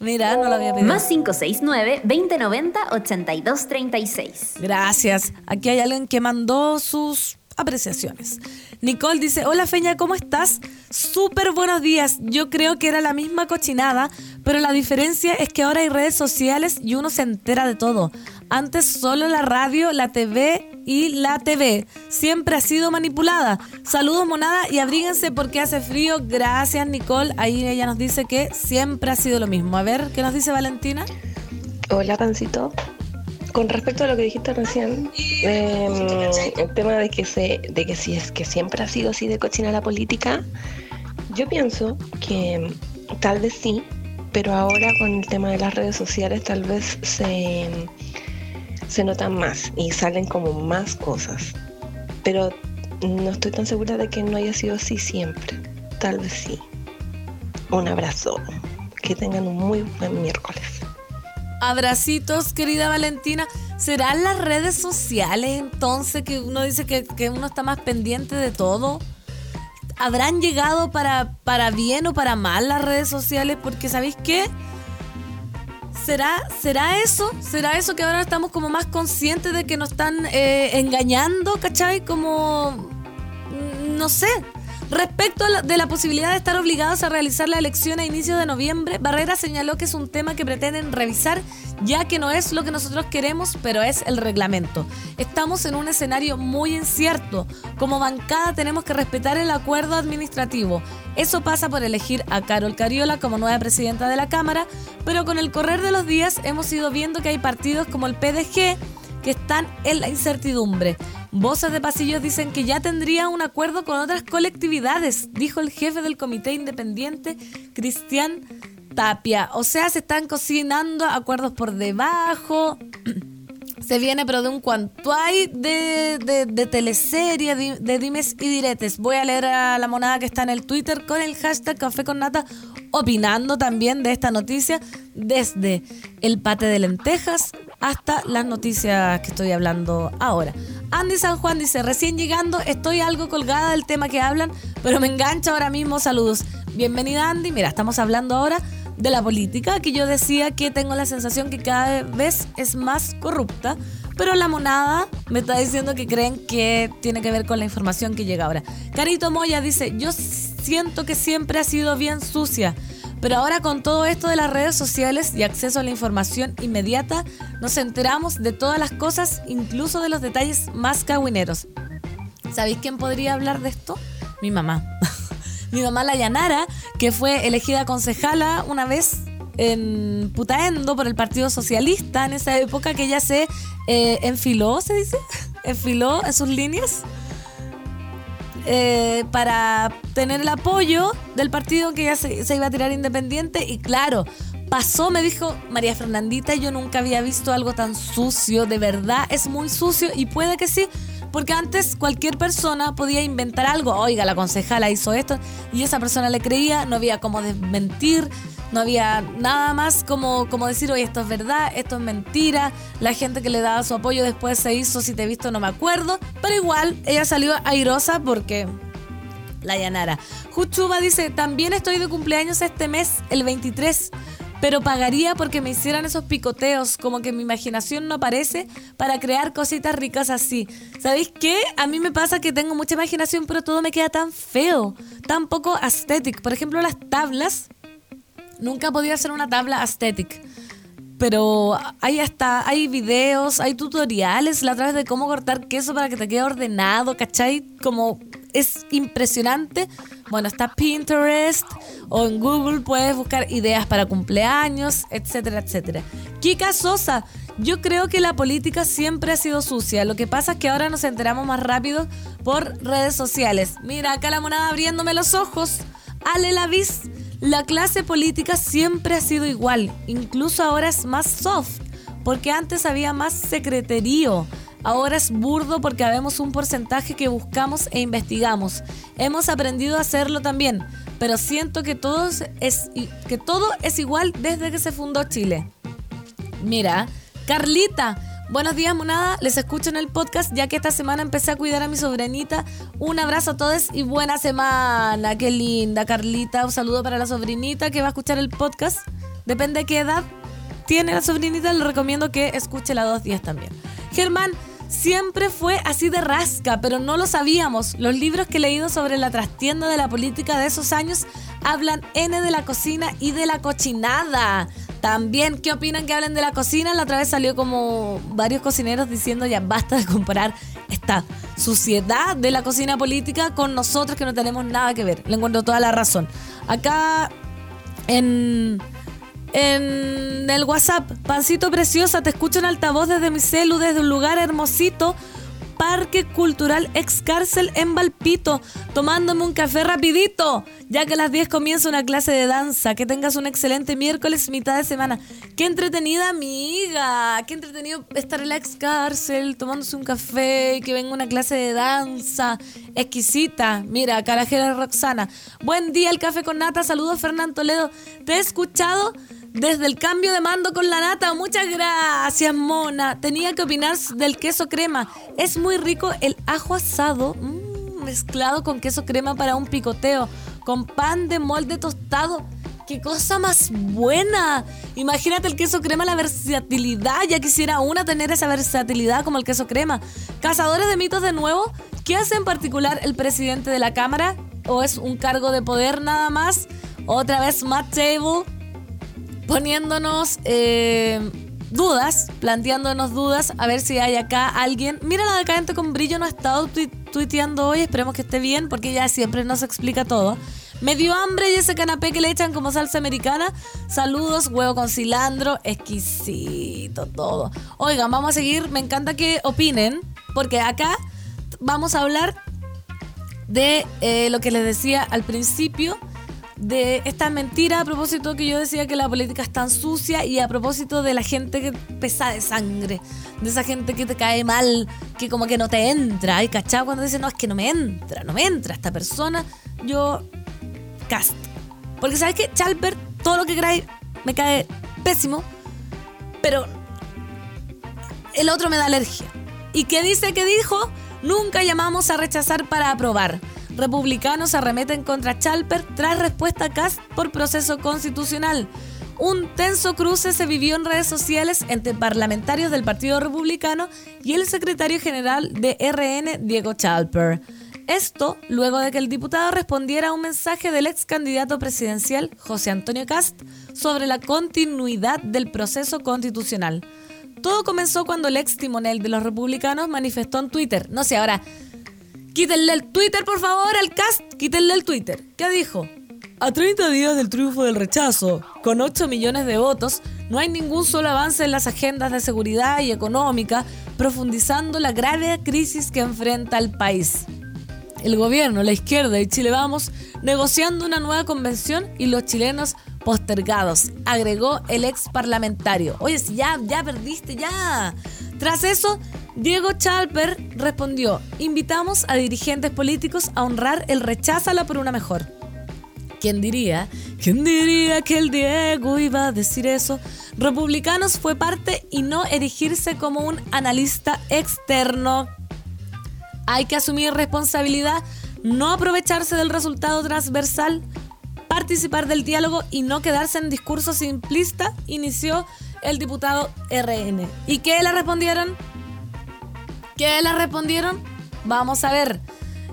Mira, no lo había pedido. Más 569-2090-8236. Gracias. Aquí hay alguien que mandó sus apreciaciones. Nicole dice, hola Feña, ¿cómo estás? Súper buenos días. Yo creo que era la misma cochinada, pero la diferencia es que ahora hay redes sociales y uno se entera de todo. Antes solo la radio, la TV y la TV. Siempre ha sido manipulada. Saludos monada y abríguense porque hace frío. Gracias Nicole. Ahí ella nos dice que siempre ha sido lo mismo. A ver, ¿qué nos dice Valentina? Hola, Pancito con respecto a lo que dijiste recién, em, el tema de que, se, de que si es que siempre ha sido así de cochina la política, yo pienso que tal vez sí, pero ahora con el tema de las redes sociales tal vez se, se notan más y salen como más cosas. Pero no estoy tan segura de que no haya sido así siempre. Tal vez sí. Un abrazo. Que tengan un muy buen miércoles. Abracitos, querida Valentina. ¿Serán las redes sociales entonces que uno dice que, que uno está más pendiente de todo? ¿Habrán llegado para, para bien o para mal las redes sociales? Porque ¿sabéis qué? ¿Será, ¿Será eso? ¿Será eso que ahora estamos como más conscientes de que nos están eh, engañando, ¿cachai? Como, mm, no sé, Respecto la, de la posibilidad de estar obligados a realizar la elección a inicios de noviembre, Barrera señaló que es un tema que pretenden revisar ya que no es lo que nosotros queremos, pero es el reglamento. Estamos en un escenario muy incierto. Como bancada tenemos que respetar el acuerdo administrativo. Eso pasa por elegir a Carol Cariola como nueva presidenta de la Cámara, pero con el correr de los días hemos ido viendo que hay partidos como el PDG que están en la incertidumbre. Voces de pasillos dicen que ya tendría un acuerdo con otras colectividades, dijo el jefe del comité independiente, Cristian Tapia. O sea, se están cocinando acuerdos por debajo. Se viene, pero de un cuanto hay de, de, de teleserie, de, dimes y diretes. Voy a leer a la monada que está en el Twitter con el hashtag Café con Nata, opinando también de esta noticia desde el pate de lentejas hasta las noticias que estoy hablando ahora. Andy San Juan dice, recién llegando, estoy algo colgada del tema que hablan, pero me engancha ahora mismo, saludos. Bienvenida Andy, mira, estamos hablando ahora de la política, que yo decía que tengo la sensación que cada vez es más corrupta, pero la monada me está diciendo que creen que tiene que ver con la información que llega ahora. Carito Moya dice, yo siento que siempre ha sido bien sucia pero ahora con todo esto de las redes sociales y acceso a la información inmediata, nos enteramos de todas las cosas, incluso de los detalles más cagüineros. ¿Sabéis quién podría hablar de esto? Mi mamá. Mi mamá la Yanara, que fue elegida concejala una vez en Putaendo por el Partido Socialista en esa época que ella se eh, enfiló, se dice, enfiló en sus líneas eh, para tener el apoyo del partido que ya se, iba a tirar independiente. Y claro, pasó, me dijo María Fernandita, yo nunca había visto algo tan sucio, de verdad es muy sucio y puede que sí, porque antes cualquier persona podía inventar algo, oiga, la concejala hizo esto y esa persona le creía, no había como desmentir, no había nada más como, como decir, oye, esto es verdad, esto es mentira. La gente que le daba su apoyo después se hizo, si te he visto no me acuerdo. Pero igual, ella salió airosa porque la llanara. Juchuba dice, también estoy de cumpleaños este mes, el 23 pero pagaría porque me hicieran esos picoteos, como que mi imaginación no aparece para crear cositas ricas así. ¿Sabéis qué? A mí me pasa que tengo mucha imaginación, pero todo me queda tan feo, tan poco aesthetic. Por ejemplo, las tablas Nunca podía hacer una tabla aesthetic. Pero hay hasta, hay videos, hay tutoriales la través de cómo cortar queso para que te quede ordenado, ¿cachai? Como es impresionante. Bueno, está Pinterest o en Google puedes buscar ideas para cumpleaños, etcétera, etcétera. Kika Sosa, yo creo que la política siempre ha sido sucia. Lo que pasa es que ahora nos enteramos más rápido por redes sociales. Mira, acá la monada abriéndome los ojos. Ale Lavis la clase política siempre ha sido igual, incluso ahora es más soft, porque antes había más secreterío. Ahora es burdo porque habemos un porcentaje que buscamos e investigamos. Hemos aprendido a hacerlo también, pero siento que, todos que todo es igual desde que se fundó Chile. Mira, Carlita, Buenos días, monada. Les escucho en el podcast ya que esta semana empecé a cuidar a mi sobrinita. Un abrazo a todos y buena semana. Qué linda, Carlita. Un saludo para la sobrinita que va a escuchar el podcast. Depende de qué edad tiene la sobrinita, le recomiendo que escuche la dos días también. Germán, siempre fue así de rasca, pero no lo sabíamos. Los libros que he leído sobre la trastienda de la política de esos años hablan N de la cocina y de la cochinada. También, ¿qué opinan que hablen de la cocina? La otra vez salió como varios cocineros diciendo ya basta de comparar esta suciedad de la cocina política con nosotros que no tenemos nada que ver. Le encuentro toda la razón. Acá en, en el WhatsApp, Pancito Preciosa, te escucho en altavoz desde mi celu, desde un lugar hermosito Parque Cultural Ex Cárcel en Valpito, tomándome un café rapidito, ya que a las 10 comienza una clase de danza. Que tengas un excelente miércoles, mitad de semana. Qué entretenida amiga, qué entretenido estar en la Ex Cárcel, tomándose un café, que venga una clase de danza. Exquisita. Mira, carajera Roxana. Buen día, el café con nata. Saludos, Fernán Toledo. Te he escuchado desde el cambio de mando con la nata. Muchas gracias, mona. Tenía que opinar del queso crema. Es muy rico el ajo asado mm, mezclado con queso crema para un picoteo, con pan de molde tostado. ¡Qué cosa más buena! Imagínate el queso crema, la versatilidad. Ya quisiera una tener esa versatilidad como el queso crema. Cazadores de mitos de nuevo. ¿Qué hace en particular el presidente de la Cámara? ¿O es un cargo de poder nada más? Otra vez Matt Table poniéndonos eh, dudas, planteándonos dudas, a ver si hay acá alguien. Mira, la decadente con brillo no ha estado tuiteando hoy, esperemos que esté bien, porque ya siempre nos explica todo. Me dio hambre y ese canapé que le echan como salsa americana. Saludos, huevo con cilantro, exquisito todo. Oigan, vamos a seguir, me encanta que opinen, porque acá vamos a hablar de eh, lo que les decía al principio de esta mentira a propósito que yo decía que la política es tan sucia y a propósito de la gente que pesa de sangre, de esa gente que te cae mal, que como que no te entra. ¿Hay cachado cuando dicen, no, es que no me entra, no me entra esta persona? Yo, cast. Porque sabes que Chalper, todo lo que cae, me cae pésimo, pero el otro me da alergia. ¿Y qué dice que dijo? Nunca llamamos a rechazar para aprobar republicanos arremeten contra Chalper tras respuesta a Cast por proceso constitucional. Un tenso cruce se vivió en redes sociales entre parlamentarios del Partido Republicano y el secretario general de RN, Diego Chalper. Esto luego de que el diputado respondiera a un mensaje del ex candidato presidencial José Antonio Cast sobre la continuidad del proceso constitucional. Todo comenzó cuando el ex timonel de los republicanos manifestó en Twitter, no sé ahora, Quítenle el Twitter, por favor, al cast. Quítenle el Twitter. ¿Qué dijo? A 30 días del triunfo del rechazo, con 8 millones de votos, no hay ningún solo avance en las agendas de seguridad y económica, profundizando la grave crisis que enfrenta el país. El gobierno, la izquierda y Chile Vamos negociando una nueva convención y los chilenos postergados, agregó el ex parlamentario. Oye, si ya, ya perdiste, ya. Tras eso, Diego Chalper respondió, invitamos a dirigentes políticos a honrar el rechazo a la por una mejor. ¿Quién diría? ¿Quién diría que el Diego iba a decir eso? Republicanos fue parte y no erigirse como un analista externo. Hay que asumir responsabilidad, no aprovecharse del resultado transversal, participar del diálogo y no quedarse en discurso simplista, inició el diputado RN. ¿Y qué le respondieron? ¿Qué le respondieron? Vamos a ver.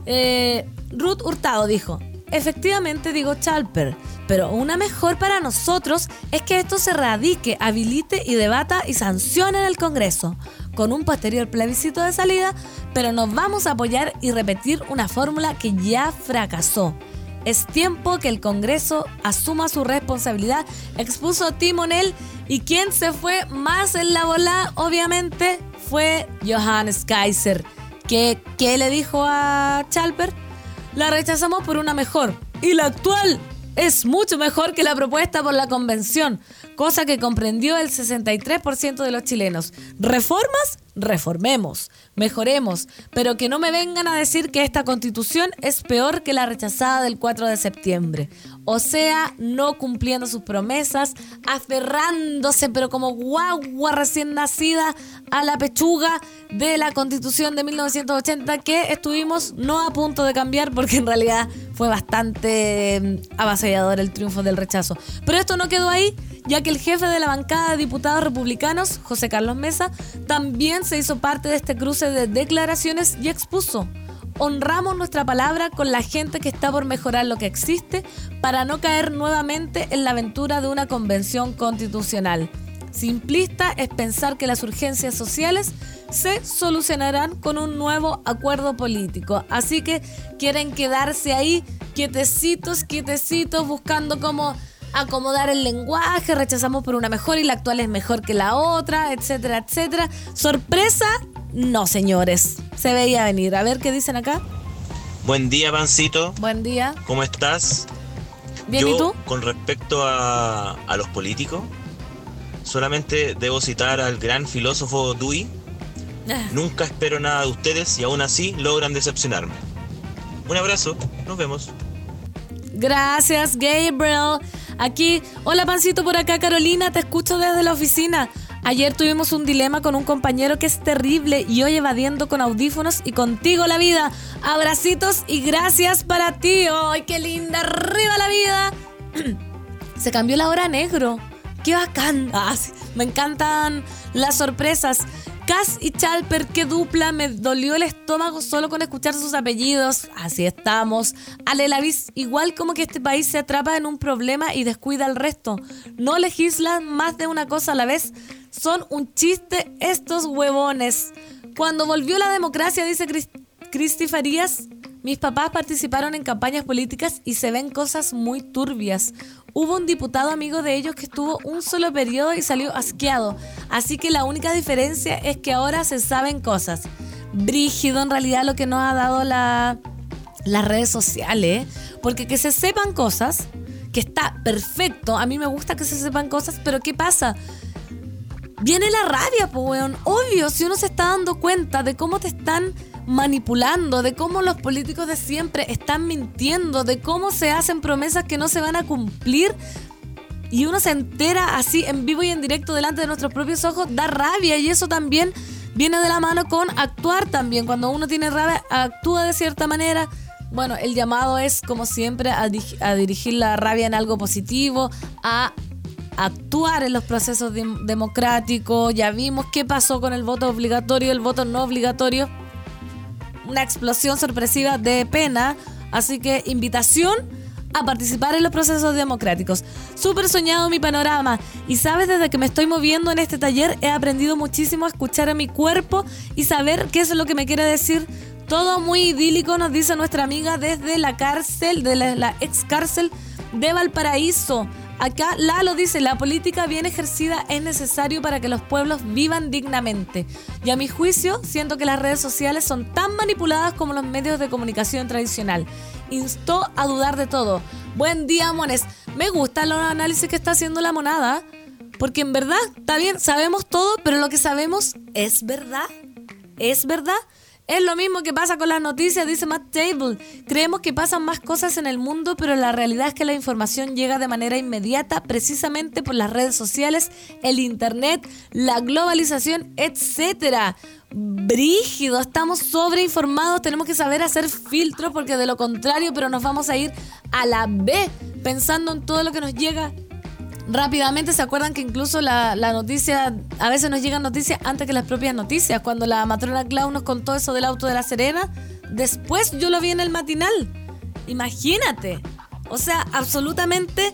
Eh, Ruth Hurtado dijo, efectivamente digo Chalper, pero una mejor para nosotros es que esto se radique, habilite y debata y sancione en el Congreso, con un posterior plebiscito de salida, pero nos vamos a apoyar y repetir una fórmula que ya fracasó. Es tiempo que el Congreso asuma su responsabilidad, expuso Timonel y quien se fue más en la bola, obviamente, fue Johannes Kaiser, que, ¿qué le dijo a Chalper? La rechazamos por una mejor. Y la actual es mucho mejor que la propuesta por la convención, cosa que comprendió el 63% de los chilenos. ¿Reformas? Reformemos, mejoremos, pero que no me vengan a decir que esta constitución es peor que la rechazada del 4 de septiembre. O sea, no cumpliendo sus promesas, aferrándose, pero como guagua recién nacida, a la pechuga de la constitución de 1980 que estuvimos no a punto de cambiar porque en realidad fue bastante mm, avasallador el triunfo del rechazo. Pero esto no quedó ahí, ya que el jefe de la bancada de diputados republicanos, José Carlos Mesa, también se hizo parte de este cruce de declaraciones y expuso honramos nuestra palabra con la gente que está por mejorar lo que existe para no caer nuevamente en la aventura de una convención constitucional. Simplista es pensar que las urgencias sociales se solucionarán con un nuevo acuerdo político. Así que quieren quedarse ahí quietecitos, quietecitos, buscando cómo acomodar el lenguaje, rechazamos por una mejor y la actual es mejor que la otra, etcétera, etcétera. Sorpresa, No, señores, se veía venir. A ver qué dicen acá. Buen día, Pancito. Buen día. ¿Cómo estás? Bien, Yo, ¿y tú? con respecto a, a los políticos, solamente debo citar al gran filósofo Dewey. Ah, Nunca espero nada de ustedes y aún así logran decepcionarme. Un abrazo, nos vemos. Gracias, Gabriel. Aquí, hola Pancito por acá, Carolina, te escucho desde la oficina. Ayer tuvimos un dilema con un compañero que es terrible y hoy evadiendo con audífonos y contigo la vida. Abracitos y gracias para ti. ¡Ay, qué linda! ¡Arriba la vida! Se cambió la hora a negro. ¡Qué bacán! Ah, me encantan las sorpresas. Cass y Chalper, qué dupla, me dolió el estómago solo con escuchar sus apellidos. Así estamos. Ale Lavis, igual como que este país se atrapa en un problema y descuida el resto. No legislan más de una cosa a la vez. Son un chiste estos huevones. Cuando volvió la democracia, dice Cris- Cristi Farías, mis papás participaron en campañas políticas y se ven cosas muy turbias. Hubo un diputado amigo de ellos que estuvo un solo periodo y salió asqueado. Así que la única diferencia es que ahora se saben cosas. Brígido en realidad lo que nos ha dado la, las redes sociales. Porque que se sepan cosas, que está perfecto. A mí me gusta que se sepan cosas, pero ¿qué pasa? Viene la rabia, weón. Obvio, si uno se está dando cuenta de cómo te están manipulando, de cómo los políticos de siempre están mintiendo, de cómo se hacen promesas que no se van a cumplir. Y uno se entera así en vivo y en directo delante de nuestros propios ojos, da rabia y eso también viene de la mano con actuar también. Cuando uno tiene rabia, actúa de cierta manera. Bueno, el llamado es como siempre a dirigir la rabia en algo positivo, a actuar en los procesos dem- democráticos. Ya vimos qué pasó con el voto obligatorio, el voto no obligatorio. Una explosión sorpresiva de pena. Así que invitación a participar en los procesos democráticos. Súper soñado mi panorama. Y sabes, desde que me estoy moviendo en este taller he aprendido muchísimo a escuchar a mi cuerpo y saber qué es lo que me quiere decir. Todo muy idílico, nos dice nuestra amiga desde la cárcel, de la, la ex cárcel de Valparaíso. Acá Lalo dice, la política bien ejercida es necesario para que los pueblos vivan dignamente. Y a mi juicio, siento que las redes sociales son tan manipuladas como los medios de comunicación tradicional. Instó a dudar de todo. Buen día, mones. Me gusta los análisis que está haciendo la monada. Porque en verdad, está bien, sabemos todo, pero lo que sabemos es verdad. ¿Es verdad? Es lo mismo que pasa con las noticias, dice Matt Table. Creemos que pasan más cosas en el mundo, pero la realidad es que la información llega de manera inmediata precisamente por las redes sociales, el internet, la globalización, etcétera. Brígido, estamos sobreinformados, tenemos que saber hacer filtros porque de lo contrario, pero nos vamos a ir a la B pensando en todo lo que nos llega rápidamente se acuerdan que incluso la, la noticia, a veces nos llegan noticias antes que las propias noticias. Cuando la matrona Clau nos contó eso del auto de la Serena, después yo lo vi en el matinal. Imagínate. O sea, absolutamente,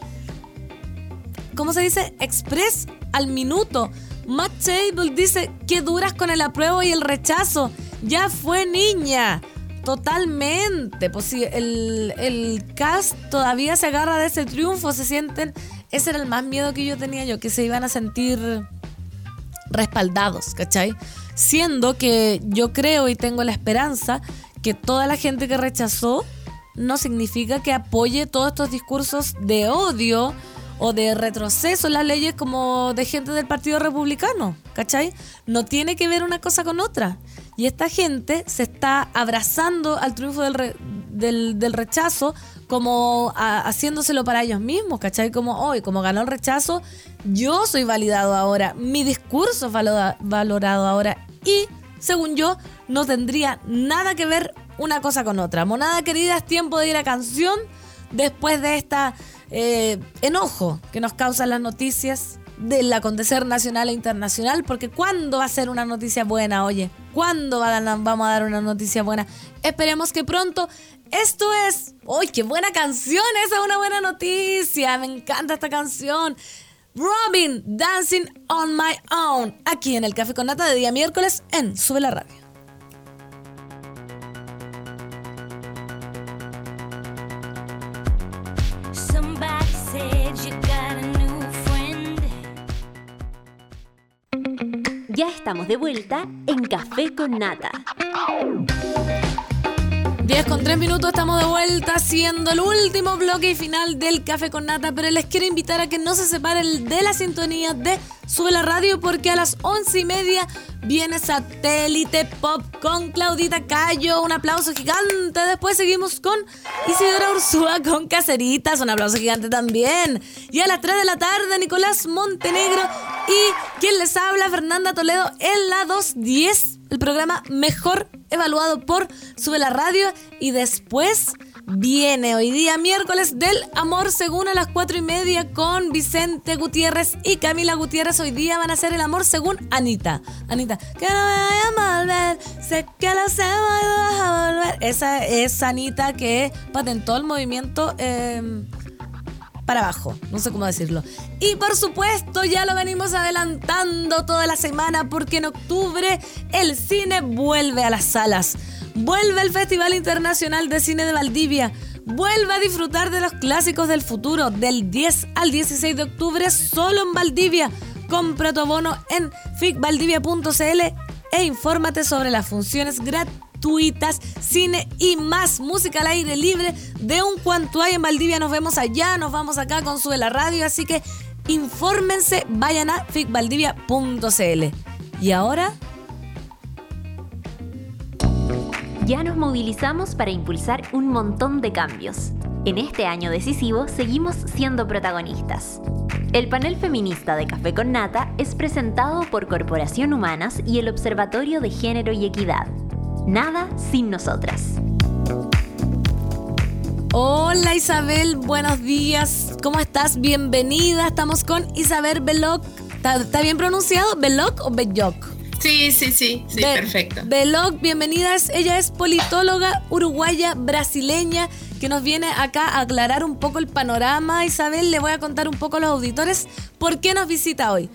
¿cómo se dice? Express al minuto. Matt Table dice que duras con el apruebo y el rechazo. Ya fue niña. Totalmente. Pues si el, el cast todavía se agarra de ese triunfo, se sienten. Ese era el más miedo que yo tenía yo, que se iban a sentir respaldados, ¿cachai? Siendo que yo creo y tengo la esperanza que toda la gente que rechazó no significa que apoye todos estos discursos de odio o de retroceso en las leyes como de gente del Partido Republicano, ¿cachai? No tiene que ver una cosa con otra. Y esta gente se está abrazando al triunfo del, re- del, del rechazo como a- haciéndoselo para ellos mismos, ¿cachai? Como hoy, como ganó el rechazo, yo soy validado ahora, mi discurso es valorado ahora y, según yo, no tendría nada que ver una cosa con otra. Monada querida, es tiempo de ir a canción después de esta eh, enojo que nos causan las noticias del acontecer nacional e internacional, porque ¿cuándo va a ser una noticia buena? Oye, ¿cuándo vamos a dar una noticia buena? Esperemos que pronto. Esto es... ¡Uy, qué buena canción! Esa es una buena noticia. Me encanta esta canción. Robin, Dancing on My Own, aquí en el Café con Nata de día miércoles en Sube la Radio. Ya estamos de vuelta en Café con Nata. 10 con 3 minutos estamos de vuelta haciendo el último bloque y final del Café con Nata, pero les quiero invitar a que no se separen de la sintonía de Sube la Radio porque a las 11 y media viene Satélite Pop con Claudita Cayo, un aplauso gigante. Después seguimos con Isidora Ursúa con Caceritas, un aplauso gigante también. Y a las 3 de la tarde Nicolás Montenegro y quien les habla Fernanda Toledo en la 210, el programa mejor evaluado por Sube la Radio y después viene hoy día miércoles del amor según a las cuatro y media con Vicente Gutiérrez y Camila Gutiérrez. Hoy día van a hacer el amor según Anita. Anita, que no me vaya a volver, sé que lo sé, a volver. Esa es Anita que patentó el movimiento. Eh, para abajo, no sé cómo decirlo. Y por supuesto, ya lo venimos adelantando toda la semana porque en octubre el cine vuelve a las salas. Vuelve el Festival Internacional de Cine de Valdivia. Vuelve a disfrutar de los clásicos del futuro del 10 al 16 de octubre solo en Valdivia. Compra tu abono en ficvaldivia.cl e infórmate sobre las funciones gratuitas gratuitas, cine y más. Música al aire libre de un cuanto hay en Valdivia. Nos vemos allá, nos vamos acá con Sube la Radio. Así que infórmense, vayan a ficvaldivia.cl. Y ahora. Ya nos movilizamos para impulsar un montón de cambios. En este año decisivo seguimos siendo protagonistas. El panel feminista de Café con Nata es presentado por Corporación Humanas y el Observatorio de Género y Equidad. Nada sin nosotras. Hola Isabel, buenos días. ¿Cómo estás? Bienvenida. Estamos con Isabel Beloc. ¿Está, bien pronunciado? ¿Beloc o Belloc? Sí, sí, sí, sí, perfecto. Beloc, bienvenida. Ella es politóloga uruguaya brasileña que nos viene acá a aclarar un poco el panorama. Isabel, le voy a contar un poco a los auditores por qué nos visita hoy.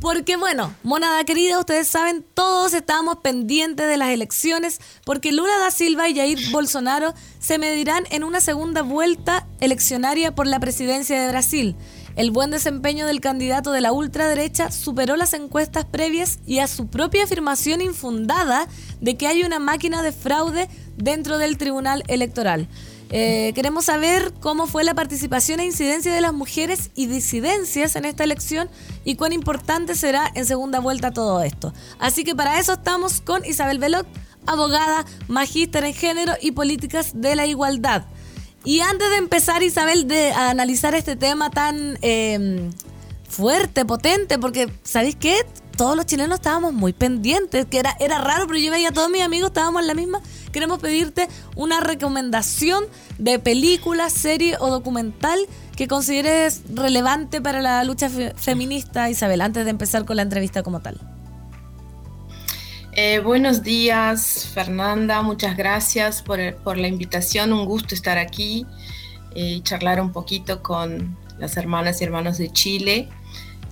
Porque bueno, monada querida, ustedes saben, todos estamos pendientes de las elecciones porque Lula da Silva y Jair Bolsonaro se medirán en una segunda vuelta eleccionaria por la presidencia de Brasil. El buen desempeño del candidato de la ultraderecha superó las encuestas previas y a su propia afirmación infundada de que hay una máquina de fraude dentro del Tribunal Electoral. Eh, queremos saber cómo fue la participación e incidencia de las mujeres y disidencias en esta elección y cuán importante será en segunda vuelta todo esto. Así que para eso estamos con Isabel Velot, abogada, magíster en género y políticas de la igualdad. Y antes de empezar, Isabel, de analizar este tema tan em, fuerte, potente, porque ¿sabéis qué? Todos los chilenos estábamos muy pendientes, que era, era raro, pero yo veía a todos mis amigos, estábamos en la misma queremos pedirte una recomendación de película, serie o documental que consideres relevante para la lucha feminista, Isabel, antes de empezar con la entrevista como tal. Eh, buenos días, Fernanda. Muchas gracias por, la invitación. Un gusto estar aquí eh, y charlar un poquito con las hermanas y hermanos de Chile.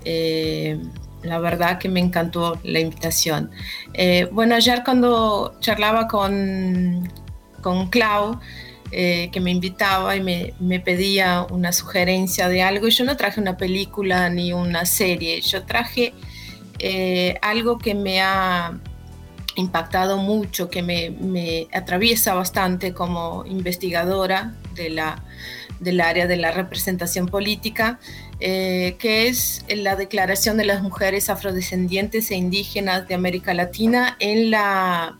Eh, la verdad que me encantó la invitación. Eh, bueno, ayer cuando charlaba con, con Clau, eh, que me invitaba y me, pedía una sugerencia de algo, yo no traje una película ni una serie, yo traje eh, algo que me ha impactado mucho, que me, me atraviesa bastante como investigadora de la, del área de la representación política eh, que es la Declaración de las Mujeres Afrodescendientes e Indígenas de América Latina en la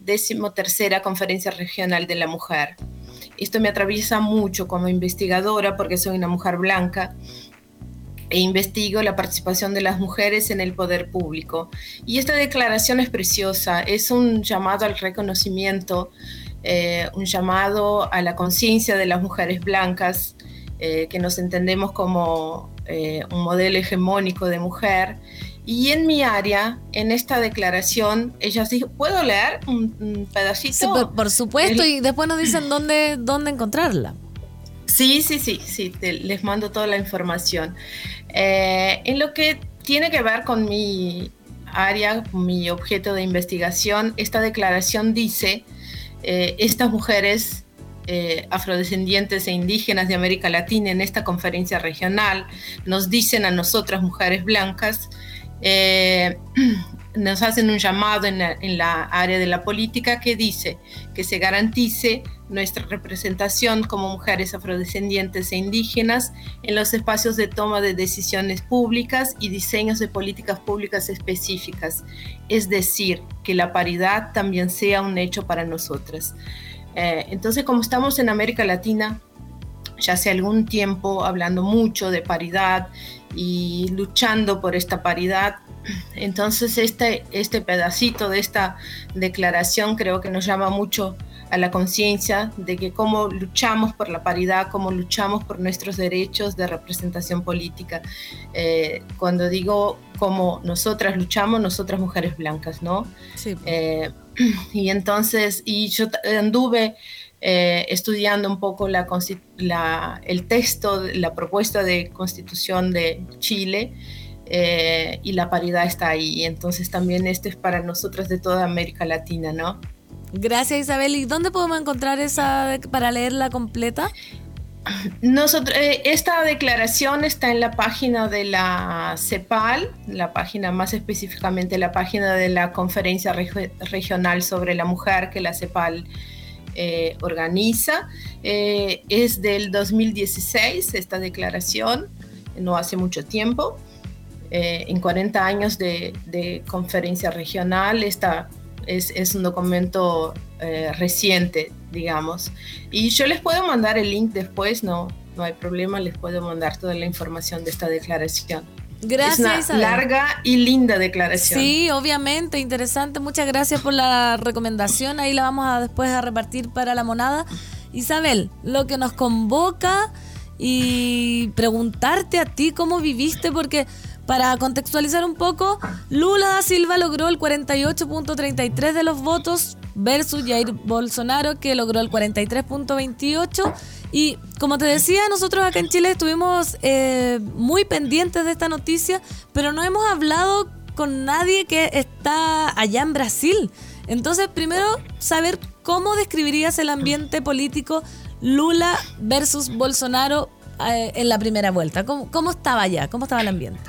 decimotercera Conferencia Regional de la Mujer. Esto me atraviesa mucho como investigadora porque soy una mujer blanca e investigo la participación de las mujeres en el poder público. Y esta declaración es preciosa, es un llamado al reconocimiento, eh, un llamado a la conciencia de las mujeres blancas eh, que nos entendemos como eh, un modelo hegemónico de mujer. Y en mi área, en esta declaración, ellas dijo, ¿puedo leer un, pedacito? por, supuesto, y después nos dicen dónde, dónde encontrarla. Sí, sí, sí, sí, les mando toda la información. Eh, en lo que tiene que ver con mi área, mi objeto de investigación, esta declaración dice, estas mujeres eh, afrodescendientes e indígenas de América Latina en esta conferencia regional nos dicen a nosotras, mujeres blancas, eh, nos hacen un llamado en la, área de la política que dice que se garantice nuestra representación como mujeres afrodescendientes e indígenas en los espacios de toma de decisiones públicas y diseños de políticas públicas específicas, es decir, que la paridad también sea un hecho para nosotras. Eh, entonces, como estamos en América Latina, ya hace algún tiempo hablando mucho de paridad y luchando por esta paridad, entonces este, este pedacito de esta declaración creo que nos llama mucho a la conciencia de que cómo luchamos por la paridad, cómo luchamos por nuestros derechos de representación política. Eh, cuando digo cómo nosotras luchamos, nosotras mujeres blancas, ¿no? Sí. Eh, y entonces, y yo anduve eh, estudiando un poco la, la, el texto, la propuesta de constitución de Chile. y la paridad está ahí. Entonces también esto es para nosotras de toda América Latina, ¿no? Gracias Isabel. ¿Y dónde podemos encontrar esa para leerla completa? Nosotros, eh, esta declaración está en la página de la CEPAL, la página más específicamente la página de la Conferencia Regional sobre la Mujer que la CEPAL eh, organiza. Eh, es del 2016 esta declaración, no hace mucho tiempo. en 40 años de, de conferencia regional, esta es, un documento eh, reciente, digamos. Y yo les puedo mandar el link después, no, no hay problema, les puedo mandar toda la información de esta declaración. Gracias. Es una larga y linda declaración. Sí, obviamente, interesante. Muchas gracias por la recomendación. Ahí la vamos a después a repartir para la monada. Isabel, lo que nos convoca y preguntarte a ti cómo viviste, porque para contextualizar un poco, Lula da Silva logró el 48.33 de los votos versus Jair Bolsonaro que logró el 43.28 y como te decía, nosotros acá en Chile estuvimos eh, muy pendientes de esta noticia, pero no hemos hablado con nadie que está allá en Brasil. Entonces, primero, saber cómo describirías el ambiente político Lula versus Bolsonaro eh, en la primera vuelta. ¿Cómo, ¿Cómo estaba allá? ¿Cómo estaba el ambiente?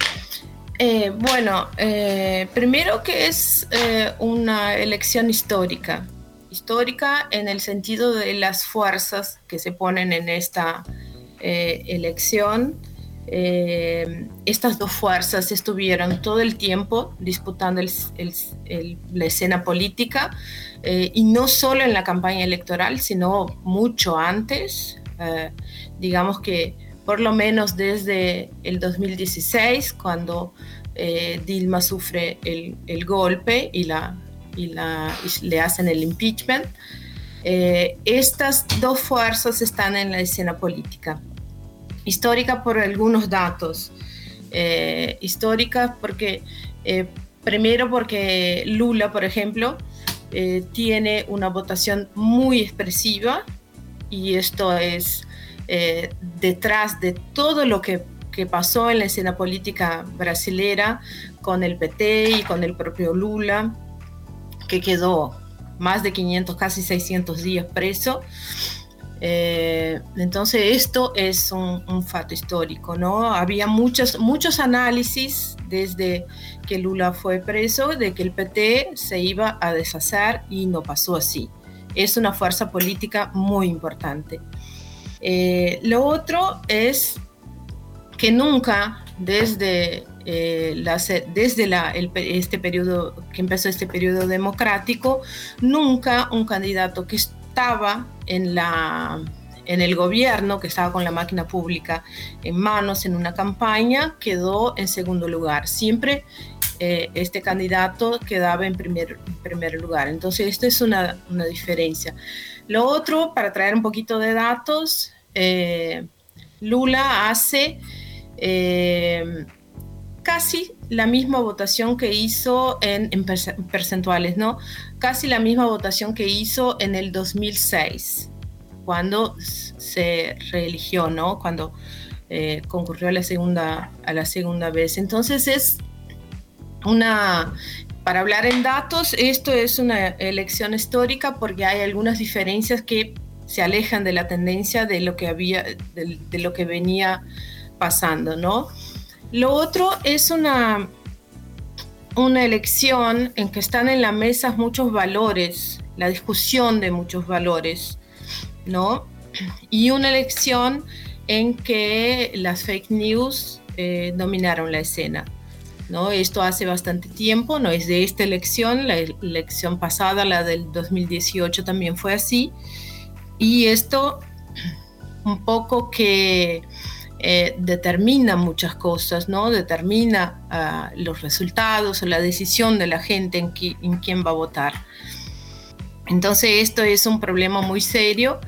Eh, bueno, eh, primero que es eh, una elección histórica, histórica en el sentido de las fuerzas que se ponen en esta elección. estas dos fuerzas estuvieron todo el tiempo disputando la escena política y no solo en la campaña electoral, sino mucho antes. digamos que por lo menos desde el 2016, cuando eh, Dilma sufre el, golpe y, la, le hacen el impeachment. Eh, estas dos fuerzas están en la escena política. Histórica por algunos datos. Eh, histórica porque, primero porque Lula, por ejemplo, tiene una votación muy expresiva y esto es eh, detrás de todo lo que, pasó en la escena política brasilera con el PT y con el propio Lula, que quedó más de 500, casi 600 días preso. Eh, entonces esto es un, un, fato histórico, ¿no? Había muchos, muchos análisis desde que Lula fue preso de que el PT se iba a deshacer y no pasó así. Es una fuerza política muy importante. Eh, lo otro es que nunca desde, eh, desde este periodo, que empezó este periodo democrático, nunca un candidato que estaba en, la, en el gobierno, que estaba con la máquina pública en manos en una campaña, quedó en segundo lugar. Siempre eh, este candidato quedaba en primer, primer lugar. Entonces, esto es una, una diferencia. Lo otro, para traer un poquito de datos, eh, Lula hace eh, casi la misma votación que hizo en, percentuales, ¿no? Casi la misma votación que hizo en el 2006, cuando se reeligió, ¿no? Cuando eh, concurrió a la, segunda, a la segunda vez. Entonces es una para hablar en datos, esto es una elección histórica porque hay algunas diferencias que se alejan de la tendencia de lo que había, de, lo que venía pasando, ¿no? Lo otro es una, una elección en que están en la mesa muchos valores, la discusión de muchos valores, ¿no? Y una elección en que las fake news eh, dominaron la escena. ¿No? Esto hace bastante tiempo, no es de esta elección, la elección pasada, la del 2018 también fue así. Y esto un poco que eh, determina muchas cosas, ¿no? Determina ah, los resultados o la decisión de la gente en, quién va a votar. Entonces esto es un problema muy serio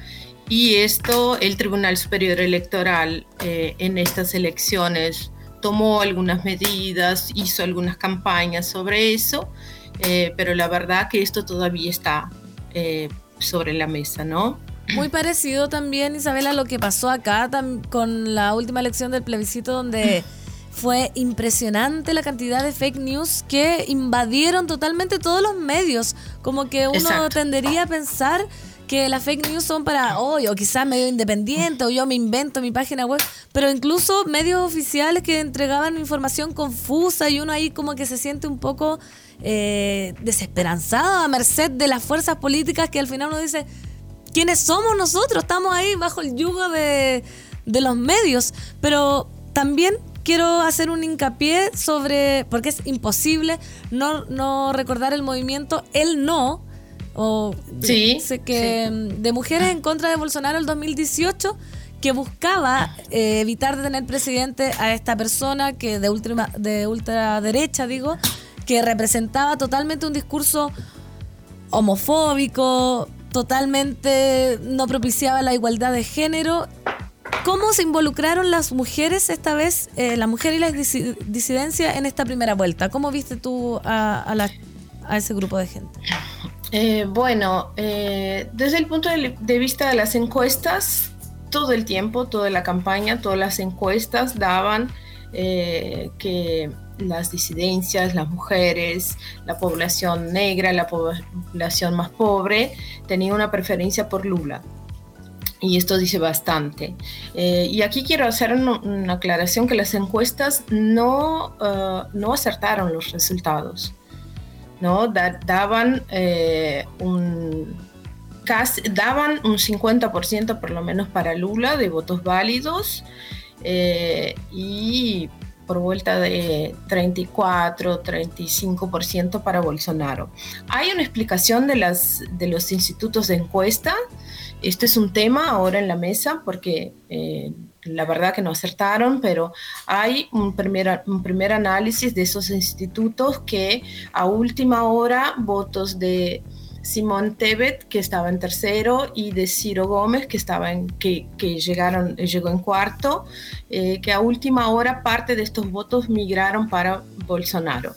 y esto el Tribunal Superior Electoral eh, en estas elecciones tomó algunas medidas, hizo algunas campañas sobre eso, eh, pero la verdad que esto todavía está sobre la mesa, ¿no? Muy parecido también, Isabela, a lo que pasó acá con la última elección del plebiscito donde fue impresionante la cantidad de fake news que invadieron totalmente todos los medios. Como que uno tendería a pensar que las fake news son para hoy, o quizás medio independiente, o yo me invento mi página web, pero incluso medios oficiales que entregaban información confusa y uno ahí como que se siente un poco eh, desesperanzado a merced de las fuerzas políticas que al final uno dice, quiénes somos nosotros, estamos ahí bajo el yugo de, los medios, pero también quiero hacer un hincapié sobre, porque es imposible no, no recordar el movimiento El No, o sí, sé que mm, de mujeres en contra de Bolsonaro el 2018 que buscaba eh, evitar de tener presidente a esta persona que de ultra, de ultraderecha digo que representaba totalmente un discurso homofóbico totalmente no propiciaba la igualdad de género. ¿Cómo se involucraron las mujeres esta vez, eh, la mujer y la disidencia en esta primera vuelta? ¿Cómo viste tú a, ese grupo de gente? Eh, bueno, eh, desde el punto de vista de las encuestas, todo el tiempo, toda la campaña, todas las encuestas daban que las disidencias, las mujeres, la población negra, la población más pobre, tenía una preferencia por Lula. Y esto dice bastante. Eh, y aquí quiero hacer una, aclaración que las encuestas no, no acertaron los resultados. ¿No? daban, eh, un, casi, daban un 50% por lo menos para Lula de votos válidos eh, y por vuelta de 34, 35% para Bolsonaro. Hay una explicación de, las, de los institutos de encuesta. Este es un tema ahora en la mesa porque eh, la verdad que no acertaron, pero hay un primer, un primer análisis de esos institutos que a última hora votos de Simón Tebet, que estaba en tercero, y de Ciro Gómez, que, estaba que, que llegaron, llegó en cuarto, eh, que a última hora parte de estos votos migraron para Bolsonaro.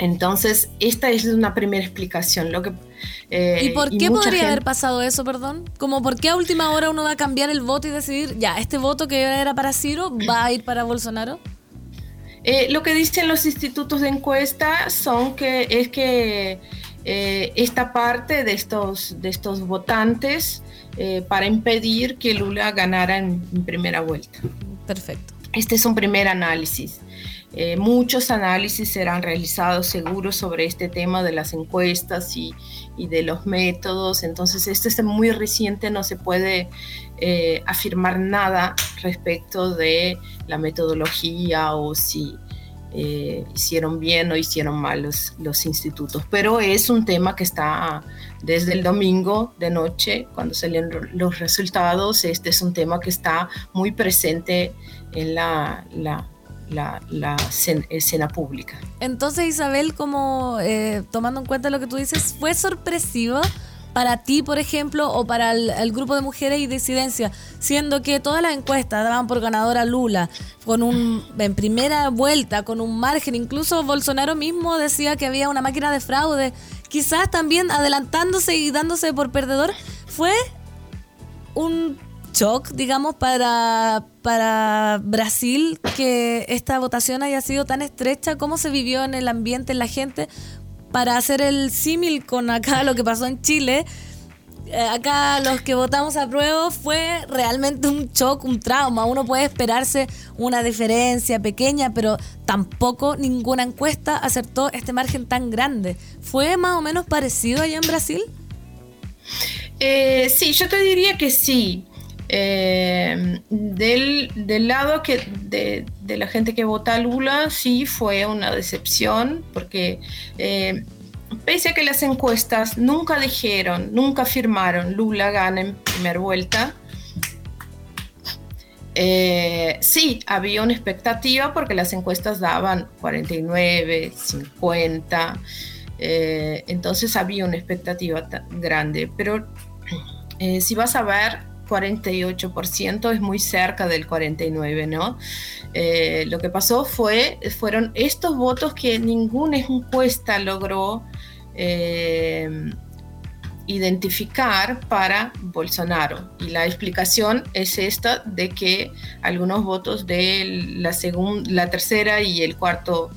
Entonces, esta es una primera explicación. Lo que, eh, ¿Y por qué podría haber pasado eso, perdón? Como por qué a última hora uno va a cambiar el voto y decidir, ya, este voto que era para Ciro va a ir para Bolsonaro? Eh, lo que dicen los institutos de encuesta son que es que eh, esta parte de estos, de estos votantes eh, para impedir que Lula ganara en, primera vuelta. Perfecto. Este es un primer análisis. Eh, muchos análisis serán realizados seguros sobre este tema de las encuestas y, de los métodos. Entonces, este es muy reciente, no se puede afirmar nada respecto de la metodología o si eh, hicieron bien o hicieron mal los, institutos. Pero es un tema que está desde el domingo de noche, cuando salen los resultados, este es un tema que está muy presente en la, escena pública. Entonces, Isabel, como eh, tomando en cuenta lo que tú dices, ¿fue sorpresivo para ti, por ejemplo, o para el, grupo de mujeres y disidencia, siendo que todas las encuestas daban por ganadora Lula, con un en primera vuelta, con un margen, incluso Bolsonaro mismo decía que había una máquina de fraude, quizás también adelantándose y dándose por perdedor, fue un shock, digamos, para, para Brasil que esta votación haya sido tan estrecha, cómo se vivió en el ambiente, en la gente, para hacer el símil con acá lo que pasó en Chile, eh, acá los que votamos a prueba fue realmente un shock, un trauma. Uno puede esperarse una diferencia pequeña, pero tampoco ninguna encuesta acertó este margen tan grande. ¿Fue más o menos parecido allá en Brasil? Eh, sí, yo te diría que sí. Eh, del, lado que de, la gente que vota a Lula, sí fue una decepción, porque pese a que las encuestas nunca dijeron, nunca afirmaron Lula gana en primera vuelta, eh, sí, había una expectativa porque las encuestas daban 49, 50, eh, entonces había una expectativa grande, pero eh, si vas a ver, 48% es muy cerca del 49, ¿no? lo que pasó fue, fueron estos votos que ninguna encuesta logró eh, identificar para Bolsonaro. Y la explicación es esta de que algunos votos de la, la tercera y el cuarto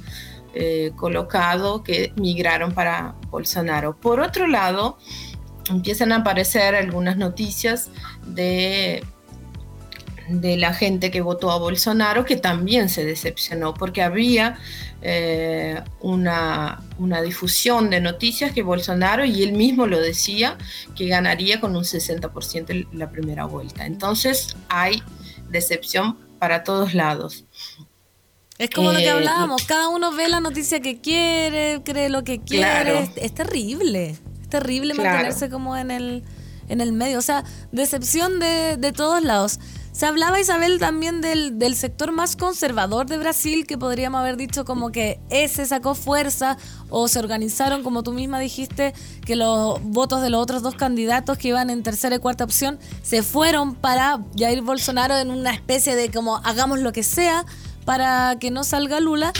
eh, colocado que migraron para Bolsonaro. Por otro lado, empiezan a aparecer algunas noticias de de la gente que votó a Bolsonaro que también se decepcionó porque había eh, una, difusión de noticias que Bolsonaro, y él mismo lo decía, que ganaría con un 60% la primera vuelta. Entonces hay decepción para todos lados. Es como lo que eh, hablábamos, cada uno ve la noticia que quiere, cree lo que quiere. Es, terrible, terrible mantenerse como en el, en el medio. O sea, decepción de, de todos lados. Se hablaba, Isabel, también del, del, sector más conservador de Brasil, que podríamos haber dicho como que ese sacó fuerza o se organizaron, como tú misma dijiste, que los votos de los otros dos candidatos que iban en tercera y cuarta opción se fueron para Jair Bolsonaro en una especie de como hagamos lo que sea para que no salga Lula.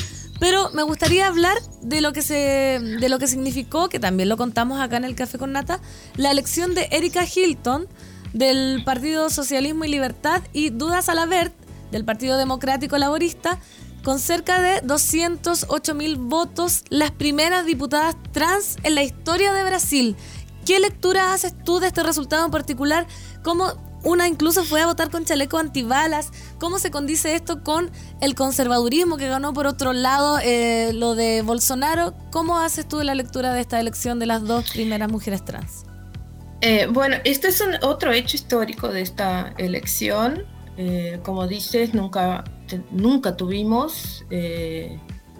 Pero me gustaría hablar de lo que se de lo que significó, que también lo contamos acá en el Café con Nata, la elección de Erika Hilton del Partido Socialismo y Libertad y Duda Salabert del Partido Democrático Laborista con cerca de 208 mil votos, las primeras diputadas trans en la historia de Brasil. ¿Qué lectura haces tú de este resultado en particular? ¿Cómo una incluso fue a votar con chaleco antibalas? ¿Cómo se condice esto con el conservadurismo que ganó por otro lado eh, lo de Bolsonaro? ¿Cómo haces tú la lectura de esta elección de las dos primeras mujeres trans? Eh, bueno, este es otro hecho histórico de esta elección. Eh, como dices, nunca, nunca tuvimos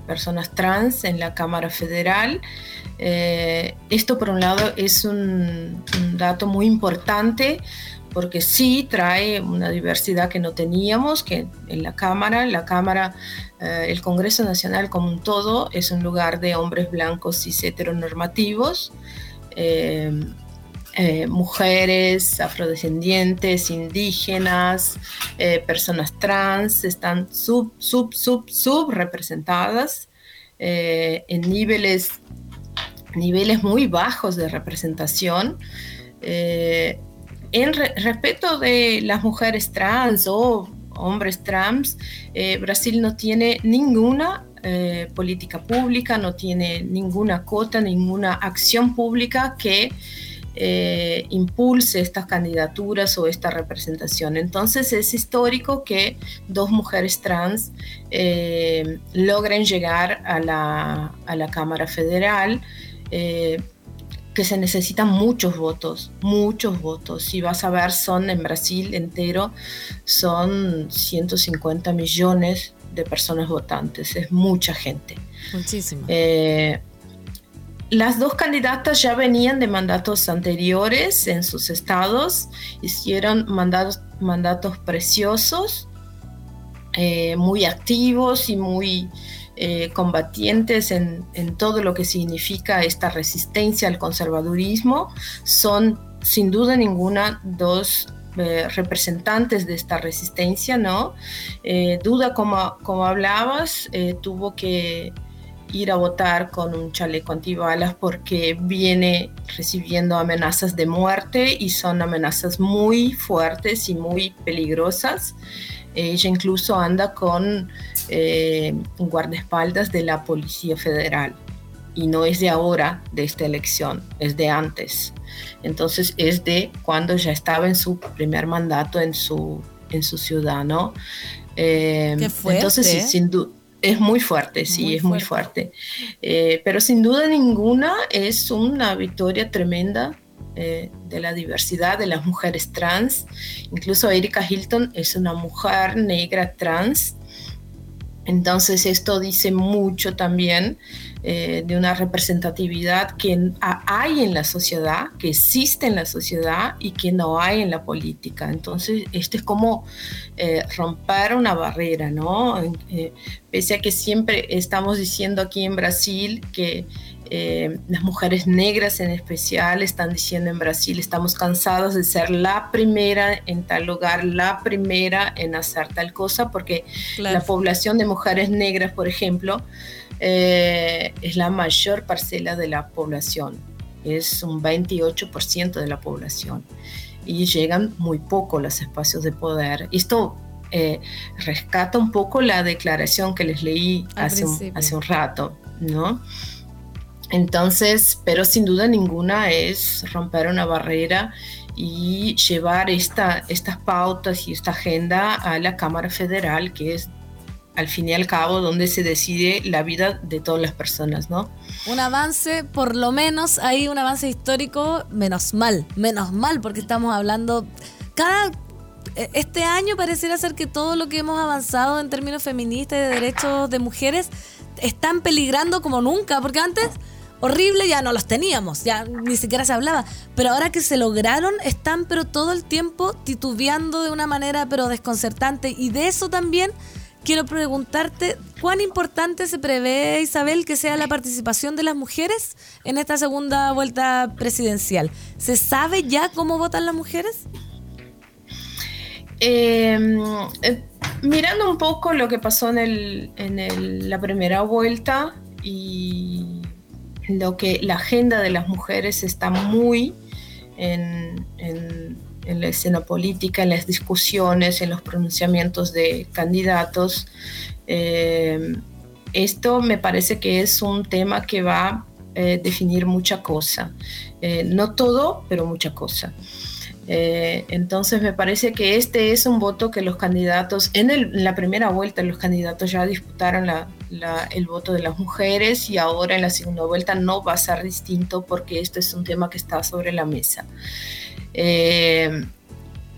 personas trans en la Cámara Federal. esto, por un lado, es un, dato muy importante porque sí trae una diversidad que no teníamos, que en la Cámara, la Cámara, el Congreso Nacional como un todo, es un lugar de hombres blancos y heteronormativos. Eh, mujeres, afrodescendientes, indígenas, eh, personas trans, están sub, sub, sub, sub representadas eh, en niveles, niveles muy bajos de representación. En respeto de las mujeres trans o hombres trans, Brasil no tiene ninguna política pública, no tiene ninguna cota, ninguna acción pública que eh, impulse estas candidaturas o esta representación. Entonces es histórico que dos mujeres trans eh, logren llegar a la, Cámara Federal. Eh, que se necesitan muchos votos, muchos votos. Si vas a ver, son en Brasil entero, son 150 millones de personas votantes, es mucha gente. Muchísimo. Las dos candidatas ya venían de mandatos anteriores en sus estados, hicieron mandatos, mandatos preciosos, eh, muy activos y muy eh, combatientes en, todo lo que significa esta resistencia al conservadurismo. Son sin duda ninguna dos eh, representantes de esta resistencia, ¿no? Duda, como, como hablabas, tuvo que ir a votar con un chaleco antibalas porque viene recibiendo amenazas de muerte y son amenazas muy fuertes y muy peligrosas. Ella incluso anda con eh, guardaespaldas de la Policía Federal. y no es de ahora, de esta elección, es de antes. Entonces es de cuando ya estaba en su primer mandato en su, en su ciudad, ¿no? Eh, entonces, sí, sin duda es muy fuerte, sí, es muy fuerte. Eh, pero sin duda ninguna es una victoria tremenda eh, de la diversidad de las mujeres trans. Incluso Erika Hilton es una mujer negra trans. Entonces esto dice mucho también eh, de una representatividad que hay en la sociedad, que existe en la sociedad y que no hay en la política. Entonces, esto es como eh, romper una barrera, ¿no? Eh, pese a que siempre estamos diciendo aquí en Brasil que las mujeres negras en especial están diciendo en Brasil, estamos cansados de ser la primera en tal lugar, la primera en hacer tal cosa, porque la población de mujeres negras, por ejemplo, eh, es la mayor parcela de la población, es un 28% de la población y llegan muy poco los espacios de poder. Esto eh, rescata un poco la declaración que les leí hace un, hace un, rato, ¿no? Entonces, pero sin duda ninguna es romper una barrera y llevar esta, estas pautas y esta agenda a la Cámara Federal, que es al fin y al cabo donde se decide la vida de todas las personas, ¿no? Un avance, por lo menos hay un avance histórico, menos mal, menos mal, porque estamos hablando cada e, este año pareciera ser que todo lo que hemos avanzado en términos feministas y de derechos de mujeres están peligrando como nunca, porque antes horrible ya no los teníamos, ya ni siquiera se hablaba, pero ahora que se lograron están pero todo el tiempo titubeando de una manera pero desconcertante y de eso también quiero preguntarte cuán importante se prevé, Isabel, que sea la participación de las mujeres en esta segunda vuelta presidencial. ¿Se sabe ya cómo votan las mujeres? Em, eh, mirando un poco lo que pasó en, la primera vuelta y lo que la agenda de las mujeres está muy en la escena política, en las discusiones, en los pronunciamientos de candidatos. Eh, esto me parece que es un tema que va a eh, definir mucha cosa. Eh, no todo, pero mucha cosa. Entonces me parece que este es un voto que los candidatos, en, la primera vuelta los candidatos ya disputaron el voto de las mujeres y ahora en la segunda vuelta no va a ser distinto porque esto es un tema que está sobre la mesa. Eh,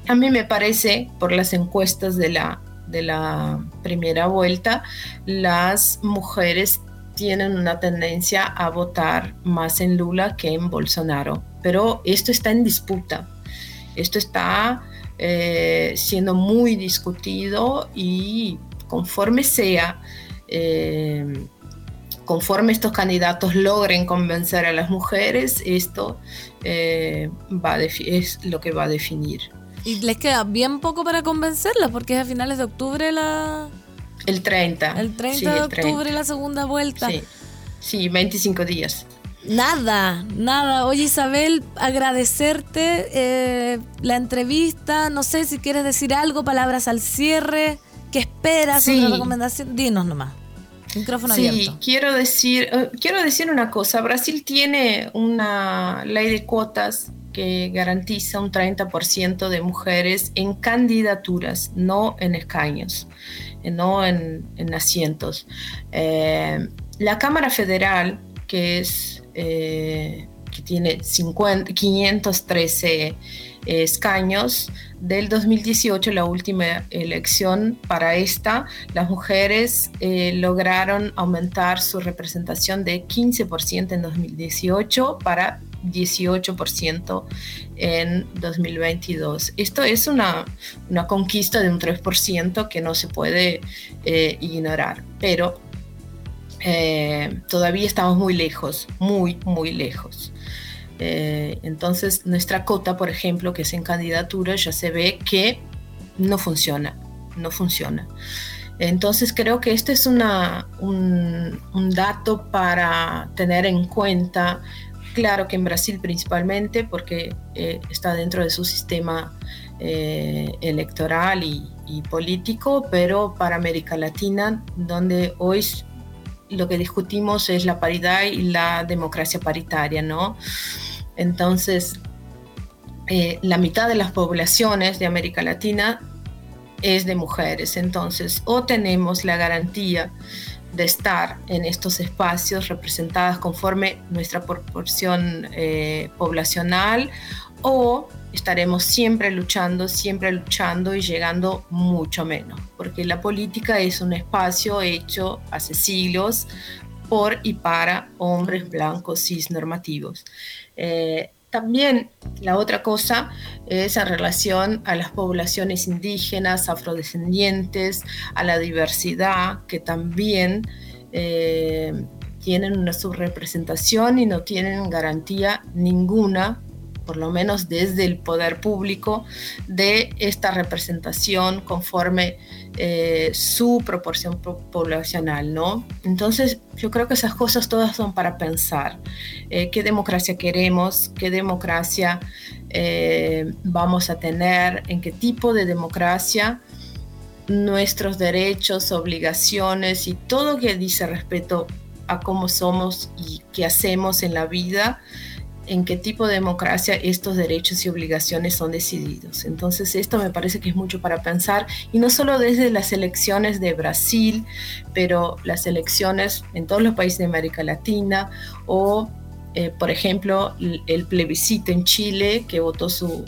a mí me parece, por las encuestas de la primera vuelta, las mujeres tienen una tendencia a votar más en Lula que en Bolsonaro. Pero esto está en disputa. Esto está eh, siendo muy discutido y conforme sea eh, conforme estos candidatos logren convencer a las mujeres, esto eh, va es lo que va a definir. Y les queda bien poco para convencerlas, porque es a finales de octubre la... El 30. El 30 de octubre la segunda vuelta. Sí. sí, 25 días. Nada, nada. Oye Isabel, agradecerte eh, la entrevista. No sé si quieres decir algo, palabras al cierre. ¿Qué esperas? Sí. Una recomendación. Dinos nomás. Micrófono sí, quiero decir, eh, quiero decir una cosa. Brasil tiene una ley de cuotas que garantiza un 30% de mujeres en candidaturas, no en escaños, eh, no en, asientos. Eh, la Cámara Federal, que es que tiene 50, 513 escaños, del 2018, la última elección para esta, las mujeres eh, lograron aumentar su representación de 15% en 2018 para 18% en 2022. Esto es una, una, conquista de un 3% que no se puede eh, ignorar, pero eh, todavía estamos muy lejos, muy, muy lejos. Eh, entonces, nuestra cota, por ejemplo, que es en candidatura, ya se ve que no funciona, no funciona. Entonces, creo que este es una, un, dato para tener en cuenta. Claro que en Brasil principalmente, porque eh, está dentro de su sistema eh, electoral y, y político, pero para América Latina, donde hoy lo que discutimos es la paridad y la democracia paritaria, ¿no? Entonces, eh, la mitad de las poblaciones de América Latina es de mujeres, entonces o tenemos la garantía de estar en estos espacios representadas conforme nuestra proporción eh, poblacional o estaremos siempre luchando, siempre luchando y llegando mucho menos, porque la política es un espacio hecho hace siglos por y para hombres blancos cis normativos. Eh, también la otra cosa es en relación a las poblaciones indígenas, afrodescendientes, a la diversidad, que también eh, tienen una subrepresentación y no tienen garantía ninguna por lo menos desde el poder público, de esta representación conforme eh, su proporción poblacional, ¿no? Entonces, yo creo que esas cosas todas son para pensar. Eh, ¿Qué democracia queremos? ¿Qué democracia eh, vamos a tener? ¿En qué tipo de democracia? nuestros derechos, obligaciones y todo que dice respeto a cómo somos y qué hacemos en la vida en qué tipo de democracia estos derechos y obligaciones son decididos. Entonces esto me parece que es mucho para pensar y no solo desde las elecciones de Brasil, pero las elecciones en todos los países de América Latina o, eh, por ejemplo, el plebiscito en Chile que votó su,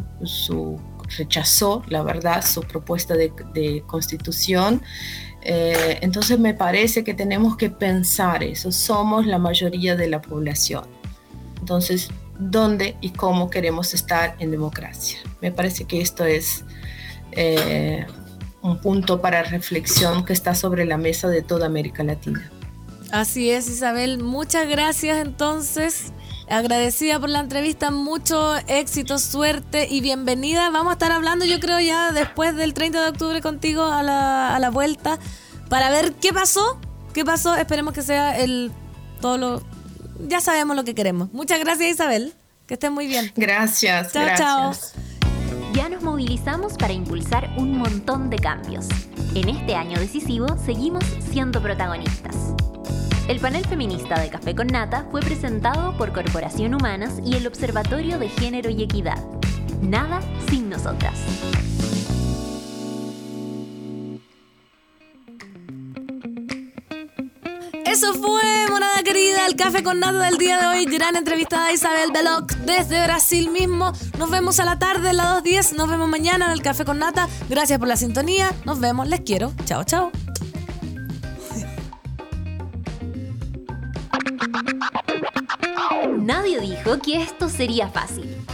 rechazó, la verdad, su propuesta de, constitución. Eh, entonces me parece que tenemos que pensar eso, somos la mayoría de la población. Entonces dónde y cómo queremos estar en democracia. Me parece que esto es eh, un punto para reflexión que está sobre la mesa de toda América Latina. Así es, Isabel. Muchas gracias entonces. Agradecida por la entrevista, mucho éxito, suerte y bienvenida. Vamos a estar hablando, yo creo, ya después del 30 de octubre contigo a la, a la vuelta para ver qué pasó. ¿Qué pasó? Esperemos que sea el todo lo ya sabemos lo que queremos. Muchas gracias Isabel, que estén muy bien. Gracias. Chao, chao. Ya nos movilizamos para impulsar un montón de cambios. En este año decisivo seguimos siendo protagonistas. El panel feminista de Café con Nata fue presentado por Corporación Humanas y el Observatorio de Género y Equidad. Nada sin nosotras. Eso fue, monada querida, el café con nada del día de hoy. Gran entrevistada a Isabel Beloc desde Brasil mismo. Nos vemos a la tarde, en la 2.10. Nos vemos mañana en el café con nata. Gracias por la sintonía. Nos vemos, les quiero. Chao, chao. Nadie dijo que esto sería fácil.